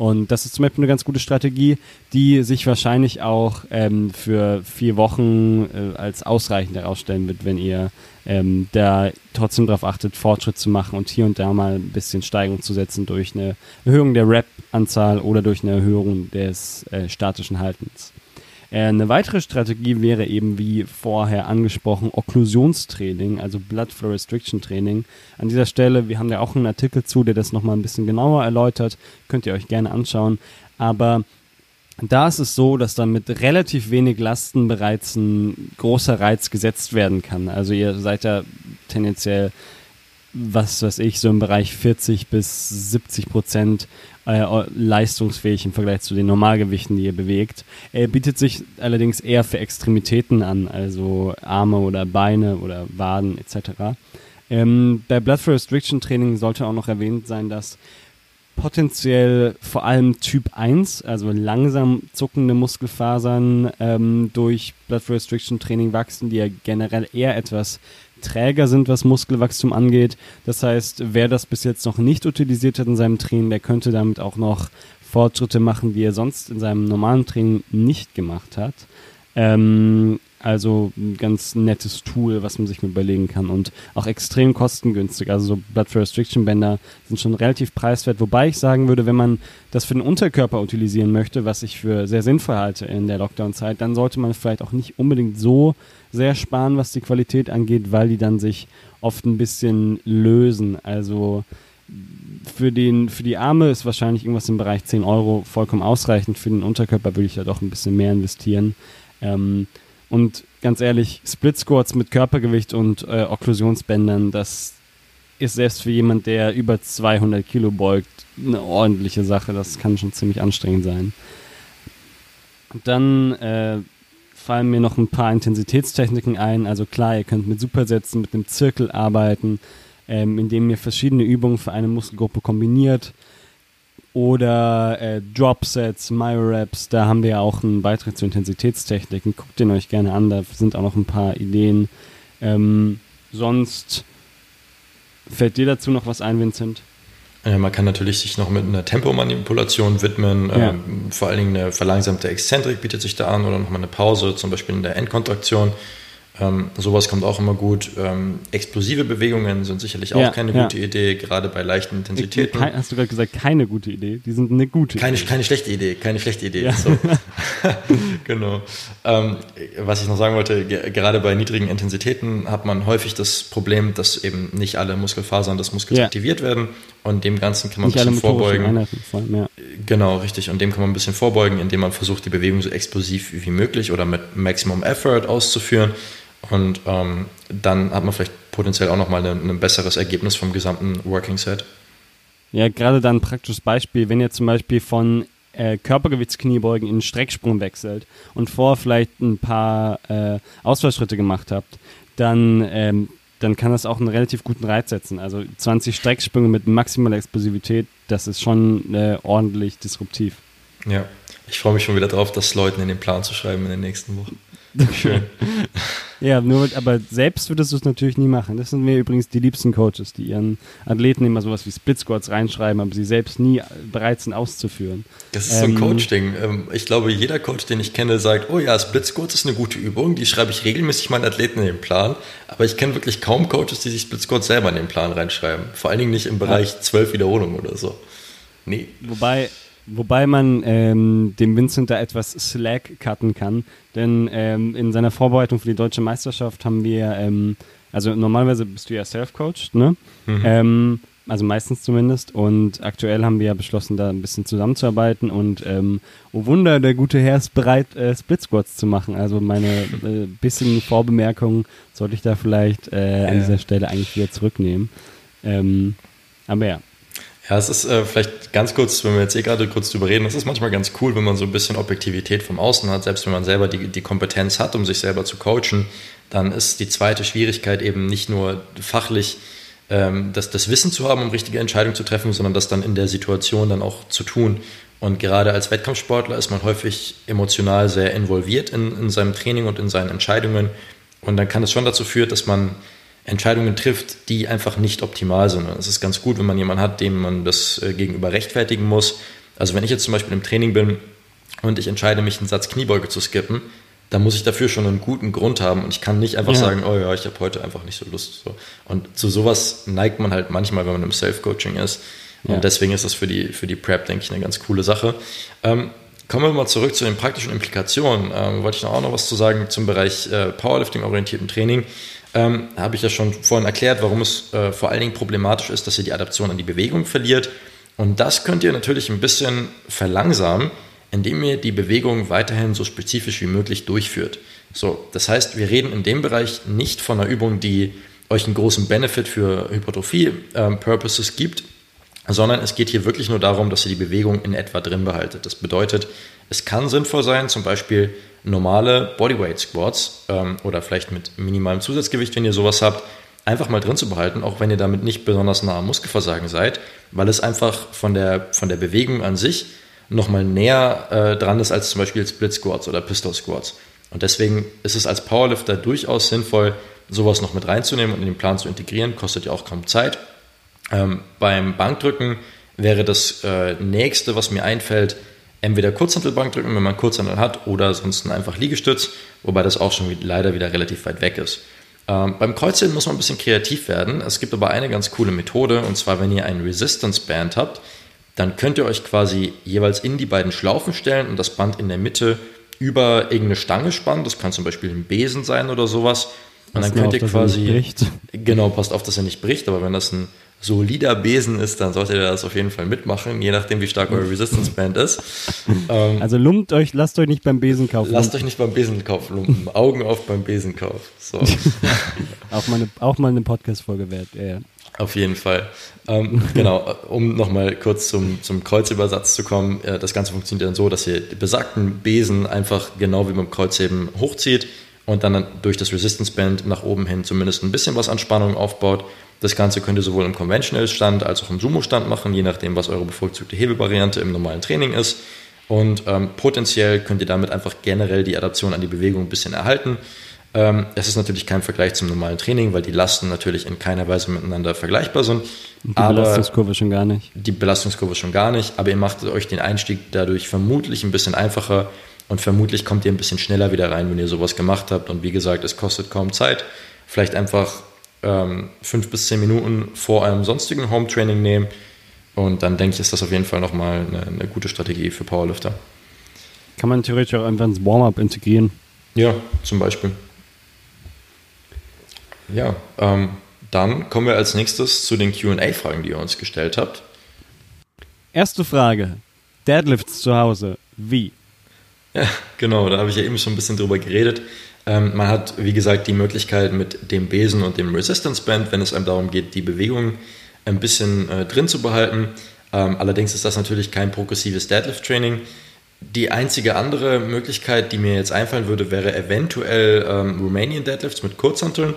Und das ist zum Beispiel eine ganz gute Strategie, die sich wahrscheinlich auch ähm, für vier Wochen äh, als ausreichend herausstellen wird, wenn ihr ähm, da trotzdem darauf achtet, Fortschritt zu machen und hier und da mal ein bisschen Steigerung zu setzen durch eine Erhöhung der Rep-Anzahl oder durch eine Erhöhung des äh, statischen Haltens. Äh, eine weitere Strategie wäre eben, wie vorher angesprochen, Okklusionstraining, also Blood Flow Restriction Training. An dieser Stelle, wir haben ja auch einen Artikel zu, der das nochmal ein bisschen genauer erläutert, könnt ihr euch gerne anschauen. Aber da ist es so, dass dann mit relativ wenig Lasten bereits ein großer Reiz gesetzt werden kann. Also ihr seid ja tendenziell, was weiß ich, so im Bereich 40 bis 70 Prozent äh, leistungsfähig im Vergleich zu den Normalgewichten, die ihr bewegt. Er bietet sich allerdings eher für Extremitäten an, also Arme oder Beine oder Waden etc. Ähm, bei Blood Flow Restriction Training sollte auch noch erwähnt sein, dass potenziell vor allem Typ 1, also langsam zuckende Muskelfasern ähm, durch Blood Flow Restriction Training wachsen, die ja generell eher etwas träger sind, was Muskelwachstum angeht. Das heißt, wer das bis jetzt noch nicht utilisiert hat in seinem Training, der könnte damit auch noch Fortschritte machen, die er sonst in seinem normalen Training nicht gemacht hat. Ähm, Also ein ganz nettes Tool, was man sich mal überlegen kann und auch extrem kostengünstig. Also so Blood for Restriction Bänder sind schon relativ preiswert, wobei ich sagen würde, wenn man das für den Unterkörper utilisieren möchte, was ich für sehr sinnvoll halte in der Lockdown-Zeit, dann sollte man vielleicht auch nicht unbedingt so sehr sparen, was die Qualität angeht, weil die dann sich oft ein bisschen lösen. Also für, den, für die Arme ist wahrscheinlich irgendwas im Bereich 10 Euro vollkommen ausreichend. Für den Unterkörper würde ich da doch ein bisschen mehr investieren. Ähm, und ganz ehrlich, Split Squats mit Körpergewicht und äh, Okklusionsbändern, das ist selbst für jemand, der über 200 Kilo beugt, eine ordentliche Sache. Das kann schon ziemlich anstrengend sein. Dann äh, fallen mir noch ein paar Intensitätstechniken ein. Also klar, ihr könnt mit Supersätzen, mit einem Zirkel arbeiten, ähm, indem ihr verschiedene Übungen für eine Muskelgruppe kombiniert oder äh, Dropsets, Myoreps, da haben wir ja auch einen Beitrag zu Intensitätstechniken. Guckt den euch gerne an, da sind auch noch ein paar Ideen. Ähm, sonst fällt dir dazu noch was ein, Vincent? Ja, man kann natürlich sich noch mit einer Tempomanipulation widmen. Ja. Ähm, vor allen Dingen eine verlangsamte Exzentrik bietet sich da an oder nochmal eine Pause, zum Beispiel in der Endkontraktion. Ähm, sowas kommt auch immer gut. Ähm, explosive Bewegungen sind sicherlich auch ja, keine ja. gute Idee, gerade bei leichten Intensitäten. Ke hast du gerade gesagt, keine gute Idee? Die sind eine gute keine, Idee. Keine schlechte Idee, keine schlechte Idee. Ja. So. genau. Ähm, was ich noch sagen wollte, gerade bei niedrigen Intensitäten hat man häufig das Problem, dass eben nicht alle Muskelfasern des Muskels aktiviert werden und dem Ganzen kann man nicht ein bisschen vorbeugen. Allem, genau, richtig. Und dem kann man ein bisschen vorbeugen, indem man versucht, die Bewegung so explosiv wie möglich oder mit Maximum Effort auszuführen. Und ähm, dann hat man vielleicht potenziell auch nochmal ein, ein besseres Ergebnis vom gesamten Working Set. Ja, gerade dann ein praktisches Beispiel, wenn ihr zum Beispiel von äh, Körpergewichtskniebeugen in Strecksprung wechselt und vor vielleicht ein paar äh, Ausfallschritte gemacht habt, dann, ähm, dann kann das auch einen relativ guten Reiz setzen. Also 20 Strecksprünge mit maximaler Explosivität, das ist schon äh, ordentlich disruptiv. Ja, ich freue mich schon wieder drauf, das Leuten in den Plan zu schreiben in den nächsten Wochen. Schön. ja, nur, aber selbst würdest du es natürlich nie machen. Das sind mir übrigens die liebsten Coaches, die ihren Athleten immer sowas wie Split Squats reinschreiben, aber sie selbst nie bereit sind auszuführen. Das ist ähm, so ein ähm, Coach-Ding. Ähm, ich glaube, jeder Coach, den ich kenne, sagt, oh ja, Split Squats ist eine gute Übung, die schreibe ich regelmäßig meinen Athleten in den Plan. Aber ich kenne wirklich kaum Coaches, die sich Split Squats selber in den Plan reinschreiben. Vor allen Dingen nicht im Bereich zwölf ja. Wiederholungen oder so. Nee. Wobei, Wobei man ähm, dem Vincent da etwas Slack cutten kann, denn ähm, in seiner Vorbereitung für die deutsche Meisterschaft haben wir, ähm, also normalerweise bist du ja Self-Coached, ne? Mhm. Ähm, also meistens zumindest. Und aktuell haben wir ja beschlossen, da ein bisschen zusammenzuarbeiten. Und ähm, oh Wunder, der gute Herr ist bereit, äh, Split Squats zu machen. Also meine äh, bisschen Vorbemerkung sollte ich da vielleicht äh, an dieser Stelle eigentlich wieder zurücknehmen. Ähm, aber ja. Ja, es ist äh, vielleicht ganz kurz, wenn wir jetzt eh gerade kurz drüber reden, es ist manchmal ganz cool, wenn man so ein bisschen Objektivität vom Außen hat, selbst wenn man selber die, die Kompetenz hat, um sich selber zu coachen, dann ist die zweite Schwierigkeit eben nicht nur fachlich ähm, das, das Wissen zu haben, um richtige Entscheidungen zu treffen, sondern das dann in der Situation dann auch zu tun. Und gerade als Wettkampfsportler ist man häufig emotional sehr involviert in, in seinem Training und in seinen Entscheidungen. Und dann kann es schon dazu führen, dass man Entscheidungen trifft, die einfach nicht optimal sind. Es ist ganz gut, wenn man jemanden hat, dem man das äh, gegenüber rechtfertigen muss. Also wenn ich jetzt zum Beispiel im Training bin und ich entscheide mich, einen Satz Kniebeuge zu skippen, dann muss ich dafür schon einen guten Grund haben und ich kann nicht einfach ja. sagen, oh ja, ich habe heute einfach nicht so Lust. Und zu sowas neigt man halt manchmal, wenn man im Self-Coaching ist. Und ja. deswegen ist das für die, für die Prep, denke ich, eine ganz coole Sache. Ähm, kommen wir mal zurück zu den praktischen Implikationen. Ähm, wollte ich noch auch noch was zu sagen zum Bereich äh, Powerlifting-orientierten Training ähm, habe ich ja schon vorhin erklärt, warum es äh, vor allen Dingen problematisch ist, dass ihr die Adaption an die Bewegung verliert. Und das könnt ihr natürlich ein bisschen verlangsamen, indem ihr die Bewegung weiterhin so spezifisch wie möglich durchführt. So, das heißt, wir reden in dem Bereich nicht von einer Übung, die euch einen großen Benefit für Hypertrophie-Purposes ähm, gibt, sondern es geht hier wirklich nur darum, dass ihr die Bewegung in etwa drin behaltet. Das bedeutet, es kann sinnvoll sein, zum Beispiel normale Bodyweight Squats ähm, oder vielleicht mit minimalem Zusatzgewicht, wenn ihr sowas habt, einfach mal drin zu behalten, auch wenn ihr damit nicht besonders nah am Muskelversagen seid, weil es einfach von der, von der Bewegung an sich nochmal näher äh, dran ist als zum Beispiel Split Squats oder Pistol Squats. Und deswegen ist es als Powerlifter durchaus sinnvoll, sowas noch mit reinzunehmen und in den Plan zu integrieren, kostet ja auch kaum Zeit. Ähm, beim Bankdrücken wäre das äh, nächste, was mir einfällt, entweder Kurzhantelbank drücken, wenn man Kurzhantel hat, oder ansonsten einfach Liegestütz, wobei das auch schon leider wieder relativ weit weg ist. Ähm, beim Kreuzheben muss man ein bisschen kreativ werden. Es gibt aber eine ganz coole Methode, und zwar, wenn ihr ein Resistance Band habt, dann könnt ihr euch quasi jeweils in die beiden Schlaufen stellen und das Band in der Mitte über irgendeine Stange spannen. Das kann zum Beispiel ein Besen sein oder sowas. Und dann könnt auf, ihr quasi. Genau, passt auf, dass er nicht bricht, aber wenn das ein solider Besen ist, dann solltet ihr das auf jeden Fall mitmachen, je nachdem, wie stark eure Resistance Band ist. Ähm, also lumpt euch, lasst euch nicht beim Besenkauf lumpen. Lasst euch nicht beim Besenkauf lumpen. Augen auf beim Besenkauf. So. auch, mal eine, auch mal eine Podcast-Folge wert. Ja, ja. Auf jeden Fall. Ähm, genau, um nochmal kurz zum, zum Kreuzübersatz zu kommen. Äh, das Ganze funktioniert dann so, dass ihr die besagten Besen einfach genau wie beim Kreuzheben hochzieht und dann durch das Resistance Band nach oben hin zumindest ein bisschen was an Spannung aufbaut das Ganze könnt ihr sowohl im Conventional-Stand als auch im Sumo-Stand machen, je nachdem, was eure bevorzugte Hebelvariante im normalen Training ist. Und ähm, potenziell könnt ihr damit einfach generell die Adaption an die Bewegung ein bisschen erhalten. Ähm, es ist natürlich kein Vergleich zum normalen Training, weil die Lasten natürlich in keiner Weise miteinander vergleichbar sind. Die Belastungskurve schon gar nicht. Die Belastungskurve schon gar nicht, aber ihr macht euch den Einstieg dadurch vermutlich ein bisschen einfacher und vermutlich kommt ihr ein bisschen schneller wieder rein, wenn ihr sowas gemacht habt. Und wie gesagt, es kostet kaum Zeit. Vielleicht einfach ähm, fünf bis zehn Minuten vor einem sonstigen Home-Training nehmen. Und dann denke ich, ist das auf jeden Fall nochmal eine, eine gute Strategie für Powerlifter. Kann man theoretisch auch einfach ins Warm-up integrieren. Ja, zum Beispiel. Ja, ähm, dann kommen wir als nächstes zu den QA-Fragen, die ihr uns gestellt habt. Erste Frage: Deadlifts zu Hause. Wie? Ja, genau, da habe ich ja eben schon ein bisschen drüber geredet. Ähm, man hat, wie gesagt, die Möglichkeit mit dem Besen und dem Resistance Band, wenn es einem darum geht, die Bewegung ein bisschen äh, drin zu behalten. Ähm, allerdings ist das natürlich kein progressives Deadlift-Training. Die einzige andere Möglichkeit, die mir jetzt einfallen würde, wäre eventuell ähm, Romanian Deadlifts mit Kurzhanteln.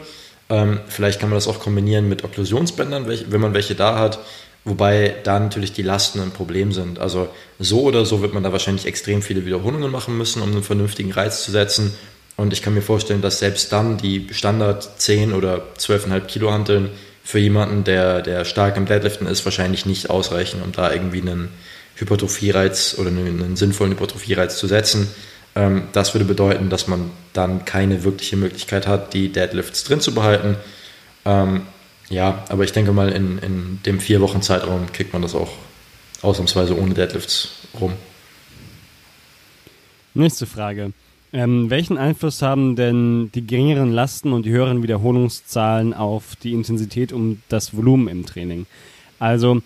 Ähm, vielleicht kann man das auch kombinieren mit Okklusionsbändern, wenn man welche da hat. Wobei da natürlich die Lasten ein Problem sind. Also so oder so wird man da wahrscheinlich extrem viele Wiederholungen machen müssen, um einen vernünftigen Reiz zu setzen. Und ich kann mir vorstellen, dass selbst dann die Standard 10 oder 12,5 Kilo Hanteln für jemanden, der, der stark im Deadliften ist, wahrscheinlich nicht ausreichen, um da irgendwie einen Hypertrophie-Reiz oder einen, einen sinnvollen Hypertrophie-Reiz zu setzen. Ähm, das würde bedeuten, dass man dann keine wirkliche Möglichkeit hat, die Deadlifts drin zu behalten. Ähm, ja, aber ich denke mal, in, in dem vier Wochen Zeitraum kriegt man das auch ausnahmsweise ohne Deadlifts rum. Nächste Frage. Ähm, welchen Einfluss haben denn die geringeren Lasten und die höheren Wiederholungszahlen auf die Intensität und das Volumen im Training? Also,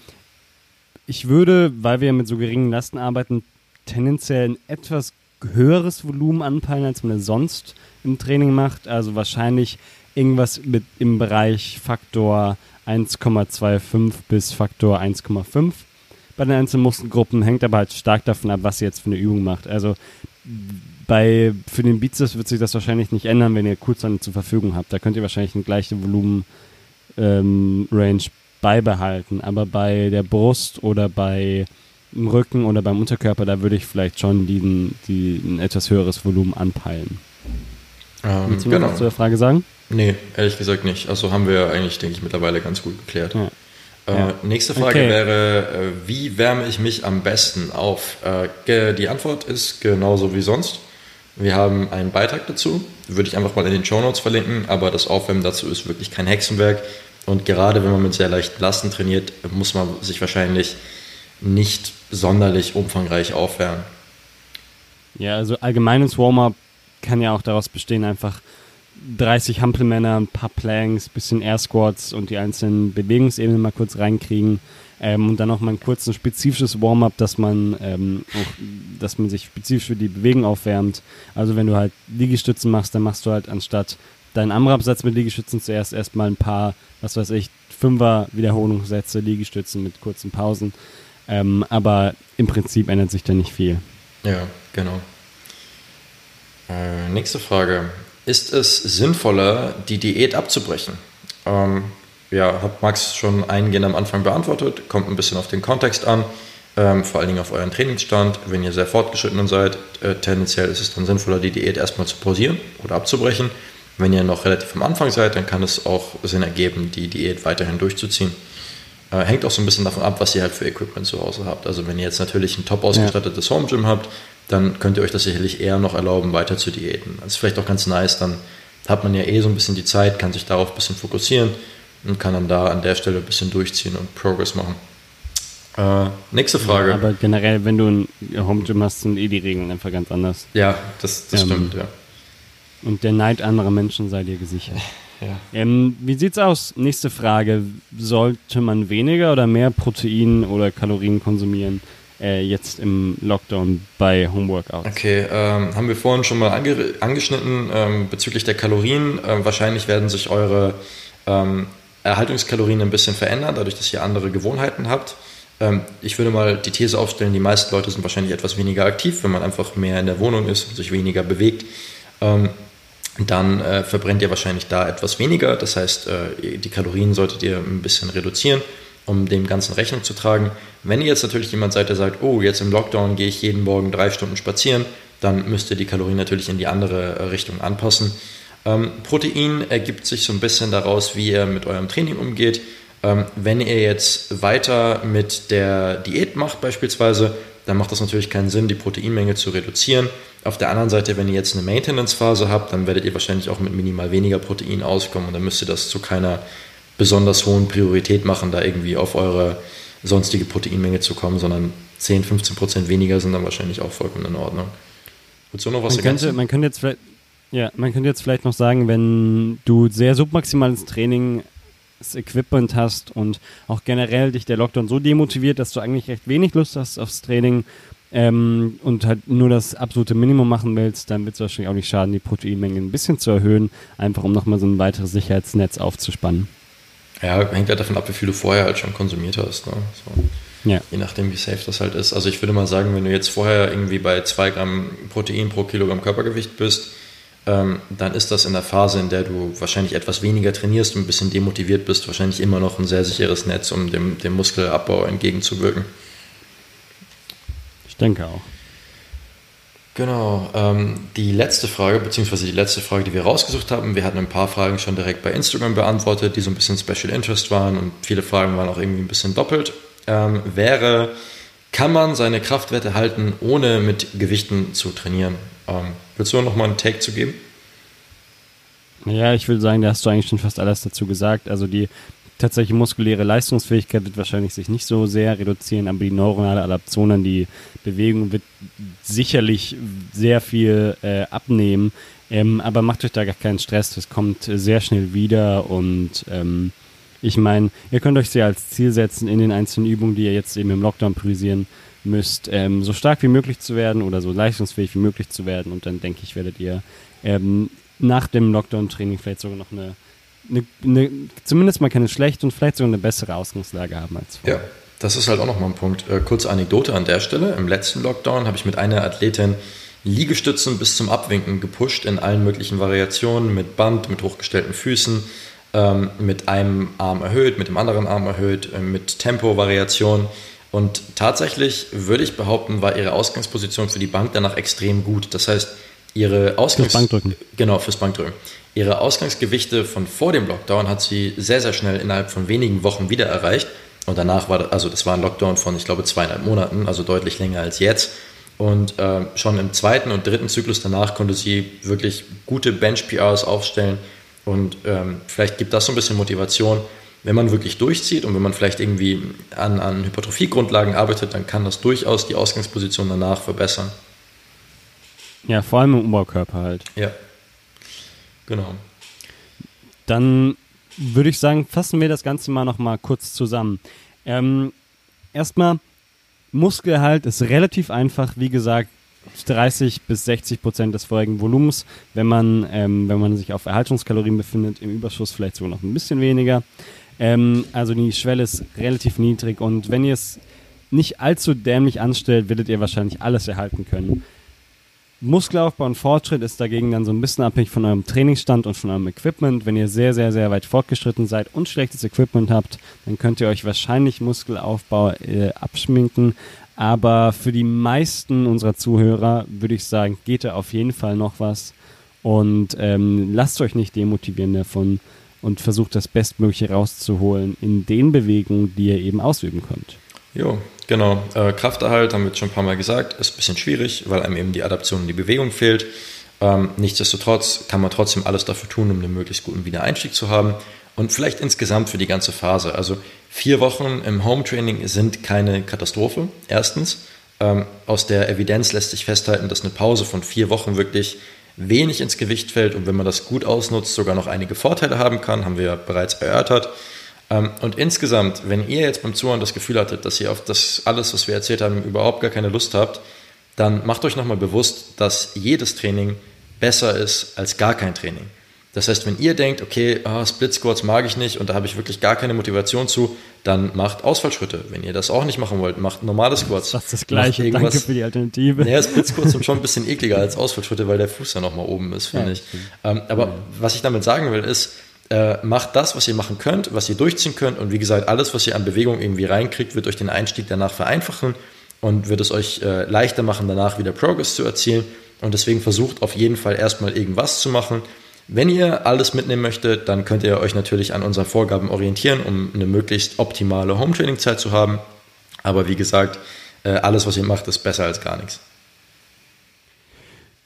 ich würde, weil wir mit so geringen Lasten arbeiten, tendenziell ein etwas höheres Volumen anpeilen, als man sonst im Training macht. Also wahrscheinlich irgendwas mit im Bereich Faktor 1,25 bis Faktor 1,5 bei den einzelnen Muskelgruppen, hängt aber halt stark davon ab, was ihr jetzt für eine Übung macht. Also bei, für den Bizeps wird sich das wahrscheinlich nicht ändern, wenn ihr Kurzhantel zur Verfügung habt. Da könnt ihr wahrscheinlich eine gleiche Volumen-Range ähm, beibehalten. Aber bei der Brust oder bei dem Rücken oder beim Unterkörper, da würde ich vielleicht schon die, die, ein etwas höheres Volumen anpeilen. Ähm, Willst du genau. was zu der Frage sagen? Nee, ehrlich gesagt nicht. Also haben wir eigentlich, denke ich, mittlerweile ganz gut geklärt. Ja. Äh, ja. Nächste Frage okay. wäre, äh, wie wärme ich mich am besten auf? Äh, die Antwort ist genauso wie sonst. Wir haben einen Beitrag dazu, würde ich einfach mal in den Show Notes verlinken, aber das Aufwärmen dazu ist wirklich kein Hexenwerk. Und gerade wenn man mit sehr leichten Lasten trainiert, muss man sich wahrscheinlich nicht sonderlich umfangreich aufwärmen. Ja, also allgemeines Warm-up kann ja auch daraus bestehen, einfach 30 Hampelmänner, ein paar Planks, bisschen Air Squats und die einzelnen Bewegungsebenen mal kurz reinkriegen ähm, und dann noch mal ein kurzes spezifisches Warm-up, dass man ähm, auch, dass man sich spezifisch für die Bewegung aufwärmt. Also wenn du halt Liegestützen machst, dann machst du halt anstatt deinen Amrapsatz mit Liegestützen zuerst erstmal ein paar, was weiß ich, Fünfer Wiederholungssätze, Liegestützen mit kurzen Pausen. Ähm, aber im Prinzip ändert sich da nicht viel. Ja, genau. Äh, nächste Frage. Ist es sinnvoller, die Diät abzubrechen? Ähm, ja, hat Max schon eingehend am Anfang beantwortet, kommt ein bisschen auf den Kontext an, ähm, vor allen Dingen auf euren Trainingsstand. Wenn ihr sehr fortgeschritten seid, äh, tendenziell ist es dann sinnvoller, die Diät erstmal zu pausieren oder abzubrechen. Wenn ihr noch relativ am Anfang seid, dann kann es auch Sinn ergeben, die Diät weiterhin durchzuziehen. Äh, hängt auch so ein bisschen davon ab, was ihr halt für Equipment zu Hause habt. Also wenn ihr jetzt natürlich ein top ausgestattetes ja. Home Gym habt, dann könnt ihr euch das sicherlich eher noch erlauben, weiter zu diäten. Das ist vielleicht auch ganz nice, dann hat man ja eh so ein bisschen die Zeit, kann sich darauf ein bisschen fokussieren und kann dann da an der Stelle ein bisschen durchziehen und Progress machen. Äh, nächste Frage. Ja, aber generell, wenn du ein Home Gym hast, sind eh die Regeln einfach ganz anders. Ja, das, das ähm, stimmt, ja. Und der Neid anderer Menschen sei dir gesichert. Ja. Ähm, wie sieht's aus? Nächste Frage. Sollte man weniger oder mehr Protein oder Kalorien konsumieren? Äh, jetzt im Lockdown bei Homeworkouts? Okay, ähm, haben wir vorhin schon mal ange angeschnitten ähm, bezüglich der Kalorien. Ähm, wahrscheinlich werden sich eure ähm, Erhaltungskalorien ein bisschen verändern, dadurch, dass ihr andere Gewohnheiten habt. Ähm, ich würde mal die These aufstellen, die meisten Leute sind wahrscheinlich etwas weniger aktiv, wenn man einfach mehr in der Wohnung ist und sich weniger bewegt. Ähm, dann äh, verbrennt ihr wahrscheinlich da etwas weniger. Das heißt, äh, die Kalorien solltet ihr ein bisschen reduzieren, um dem Ganzen Rechnung zu tragen. Wenn ihr jetzt natürlich jemand seid, der sagt, oh, jetzt im Lockdown gehe ich jeden Morgen drei Stunden spazieren, dann müsst ihr die Kalorien natürlich in die andere äh, Richtung anpassen. Ähm, Protein ergibt sich so ein bisschen daraus, wie ihr mit eurem Training umgeht. Ähm, wenn ihr jetzt weiter mit der Diät macht beispielsweise, dann macht das natürlich keinen Sinn, die Proteinmenge zu reduzieren. Auf der anderen Seite, wenn ihr jetzt eine Maintenance-Phase habt, dann werdet ihr wahrscheinlich auch mit minimal weniger Protein auskommen und dann müsst ihr das zu keiner besonders hohen Priorität machen, da irgendwie auf eure sonstige Proteinmenge zu kommen, sondern 10, 15 Prozent weniger sind dann wahrscheinlich auch vollkommen in Ordnung. Willst du noch was man könnte, man könnte jetzt vielleicht ja, man könnte jetzt vielleicht noch sagen, wenn du sehr submaximales Training das Equipment hast und auch generell dich der Lockdown so demotiviert, dass du eigentlich recht wenig Lust hast aufs Training ähm, und halt nur das absolute Minimum machen willst, dann wird es wahrscheinlich auch nicht schaden, die Proteinmenge ein bisschen zu erhöhen, einfach um nochmal so ein weiteres Sicherheitsnetz aufzuspannen. Ja, hängt halt davon ab, wie viel du vorher halt schon konsumiert hast. Ne? So. Ja. Je nachdem, wie safe das halt ist. Also ich würde mal sagen, wenn du jetzt vorher irgendwie bei 2 Gramm Protein pro Kilogramm Körpergewicht bist, ähm, dann ist das in der Phase, in der du wahrscheinlich etwas weniger trainierst und ein bisschen demotiviert bist, wahrscheinlich immer noch ein sehr sicheres Netz, um dem, dem Muskelabbau entgegenzuwirken. Ich denke auch. Genau, ähm, die letzte Frage, beziehungsweise die letzte Frage, die wir rausgesucht haben, wir hatten ein paar Fragen schon direkt bei Instagram beantwortet, die so ein bisschen Special Interest waren und viele Fragen waren auch irgendwie ein bisschen doppelt, ähm, wäre, kann man seine Kraftwerte halten, ohne mit Gewichten zu trainieren? Ähm, willst du noch mal einen Take zu geben? Ja, ich würde sagen, da hast du eigentlich schon fast alles dazu gesagt. Also die tatsächliche muskuläre Leistungsfähigkeit wird wahrscheinlich sich nicht so sehr reduzieren, aber die neuronale Adaption an die Bewegung wird sicherlich sehr viel äh, abnehmen. Ähm, aber macht euch da gar keinen Stress, das kommt sehr schnell wieder und ähm, ich meine, ihr könnt euch sehr als Ziel setzen in den einzelnen Übungen, die ihr jetzt eben im Lockdown priorisieren müsst, ähm, so stark wie möglich zu werden oder so leistungsfähig wie möglich zu werden. Und dann denke ich, werdet ihr ähm, nach dem Lockdown-Training vielleicht sogar noch eine, eine, eine, zumindest mal keine schlechte und vielleicht sogar eine bessere Ausgangslage haben als vorher. Ja, das ist halt auch nochmal ein Punkt. Äh, kurze Anekdote an der Stelle. Im letzten Lockdown habe ich mit einer Athletin Liegestützen bis zum Abwinken gepusht in allen möglichen Variationen, mit Band, mit hochgestellten Füßen, ähm, mit einem Arm erhöht, mit dem anderen Arm erhöht, äh, mit Tempo-Variationen. Und tatsächlich würde ich behaupten, war ihre Ausgangsposition für die Bank danach extrem gut. Das heißt, ihre Ausgangs fürs Bankdrücken. Genau, fürs Bankdrücken. Ihre Ausgangsgewichte von vor dem Lockdown hat sie sehr, sehr schnell innerhalb von wenigen Wochen wieder erreicht. Und danach war, also das war ein Lockdown von, ich glaube, zweieinhalb Monaten, also deutlich länger als jetzt. Und äh, schon im zweiten und dritten Zyklus danach konnte sie wirklich gute Bench-PRs aufstellen. Und ähm, vielleicht gibt das so ein bisschen Motivation, wenn man wirklich durchzieht und wenn man vielleicht irgendwie an, an Hypertrophiegrundlagen arbeitet, dann kann das durchaus die Ausgangsposition danach verbessern. Ja, vor allem im Oberkörper halt. Ja. Genau. Dann würde ich sagen, fassen wir das Ganze mal noch mal kurz zusammen. Ähm, erstmal, Muskelhalt ist relativ einfach. Wie gesagt, 30 bis 60 Prozent des vorigen Volumens, wenn man, ähm, wenn man sich auf Erhaltungskalorien befindet, im Überschuss vielleicht sogar noch ein bisschen weniger. Ähm, also die Schwelle ist relativ niedrig und wenn ihr es nicht allzu dämlich anstellt, werdet ihr wahrscheinlich alles erhalten können. Muskelaufbau und Fortschritt ist dagegen dann so ein bisschen abhängig von eurem Trainingsstand und von eurem Equipment. Wenn ihr sehr, sehr, sehr weit fortgeschritten seid und schlechtes Equipment habt, dann könnt ihr euch wahrscheinlich Muskelaufbau äh, abschminken. Aber für die meisten unserer Zuhörer würde ich sagen, geht da auf jeden Fall noch was. Und ähm, lasst euch nicht demotivieren davon und versucht das Bestmögliche rauszuholen in den Bewegungen, die ihr eben ausüben könnt. Jo, genau. Äh, Krafterhalt, haben wir jetzt schon ein paar Mal gesagt, ist ein bisschen schwierig, weil einem eben die Adaption und die Bewegung fehlt. Ähm, nichtsdestotrotz kann man trotzdem alles dafür tun, um einen möglichst guten Wiedereinstieg zu haben und vielleicht insgesamt für die ganze Phase. Also vier Wochen im Home Training sind keine Katastrophe. Erstens, ähm, aus der Evidenz lässt sich festhalten, dass eine Pause von vier Wochen wirklich wenig ins Gewicht fällt und wenn man das gut ausnutzt, sogar noch einige Vorteile haben kann, haben wir ja bereits erörtert. Ähm, und insgesamt, wenn ihr jetzt beim Zuhören das Gefühl hattet, dass ihr auf das alles, was wir erzählt haben, überhaupt gar keine Lust habt, dann macht euch nochmal bewusst, dass jedes Training besser ist als gar kein Training. Das heißt, wenn ihr denkt, okay, oh, Split Squats mag ich nicht und da habe ich wirklich gar keine Motivation zu, dann macht Ausfallschritte. Wenn ihr das auch nicht machen wollt, macht normale Squats. Das ist das Gleiche, danke für die Alternative. Naja, Split Squats sind schon ein bisschen ekliger als Ausfallschritte, weil der Fuß dann nochmal oben ist, finde ja, ich. Ähm, aber ja. was ich damit sagen will, ist, äh, macht das, was ihr machen könnt, was ihr durchziehen könnt und wie gesagt, alles, was ihr an Bewegung irgendwie reinkriegt, wird euch den Einstieg danach vereinfachen und wird es euch äh, leichter machen, danach wieder Progress zu erzielen. Und deswegen versucht auf jeden Fall erstmal irgendwas zu machen wenn ihr alles mitnehmen möchtet, dann könnt ihr euch natürlich an unseren Vorgaben orientieren, um eine möglichst optimale Home-Training-Zeit zu haben. Aber wie gesagt, äh, alles, was ihr macht, ist besser als gar nichts.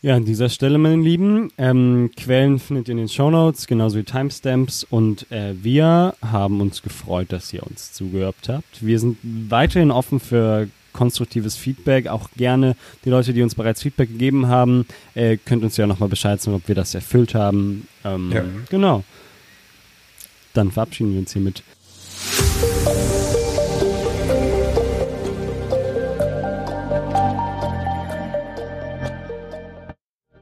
Ja, an dieser Stelle, meine Lieben, ähm, Quellen findet ihr in den Show Notes, genauso wie Timestamps. Und äh, wir haben uns gefreut, dass ihr uns zugehört habt. Wir sind weiterhin offen für konstruktives Feedback. Auch gerne die Leute, die uns bereits Feedback gegeben haben, äh, könnt uns ja nochmal Bescheid sagen, ob wir das erfüllt haben. Ähm, ja. Genau. Dann verabschieden wir uns hiermit.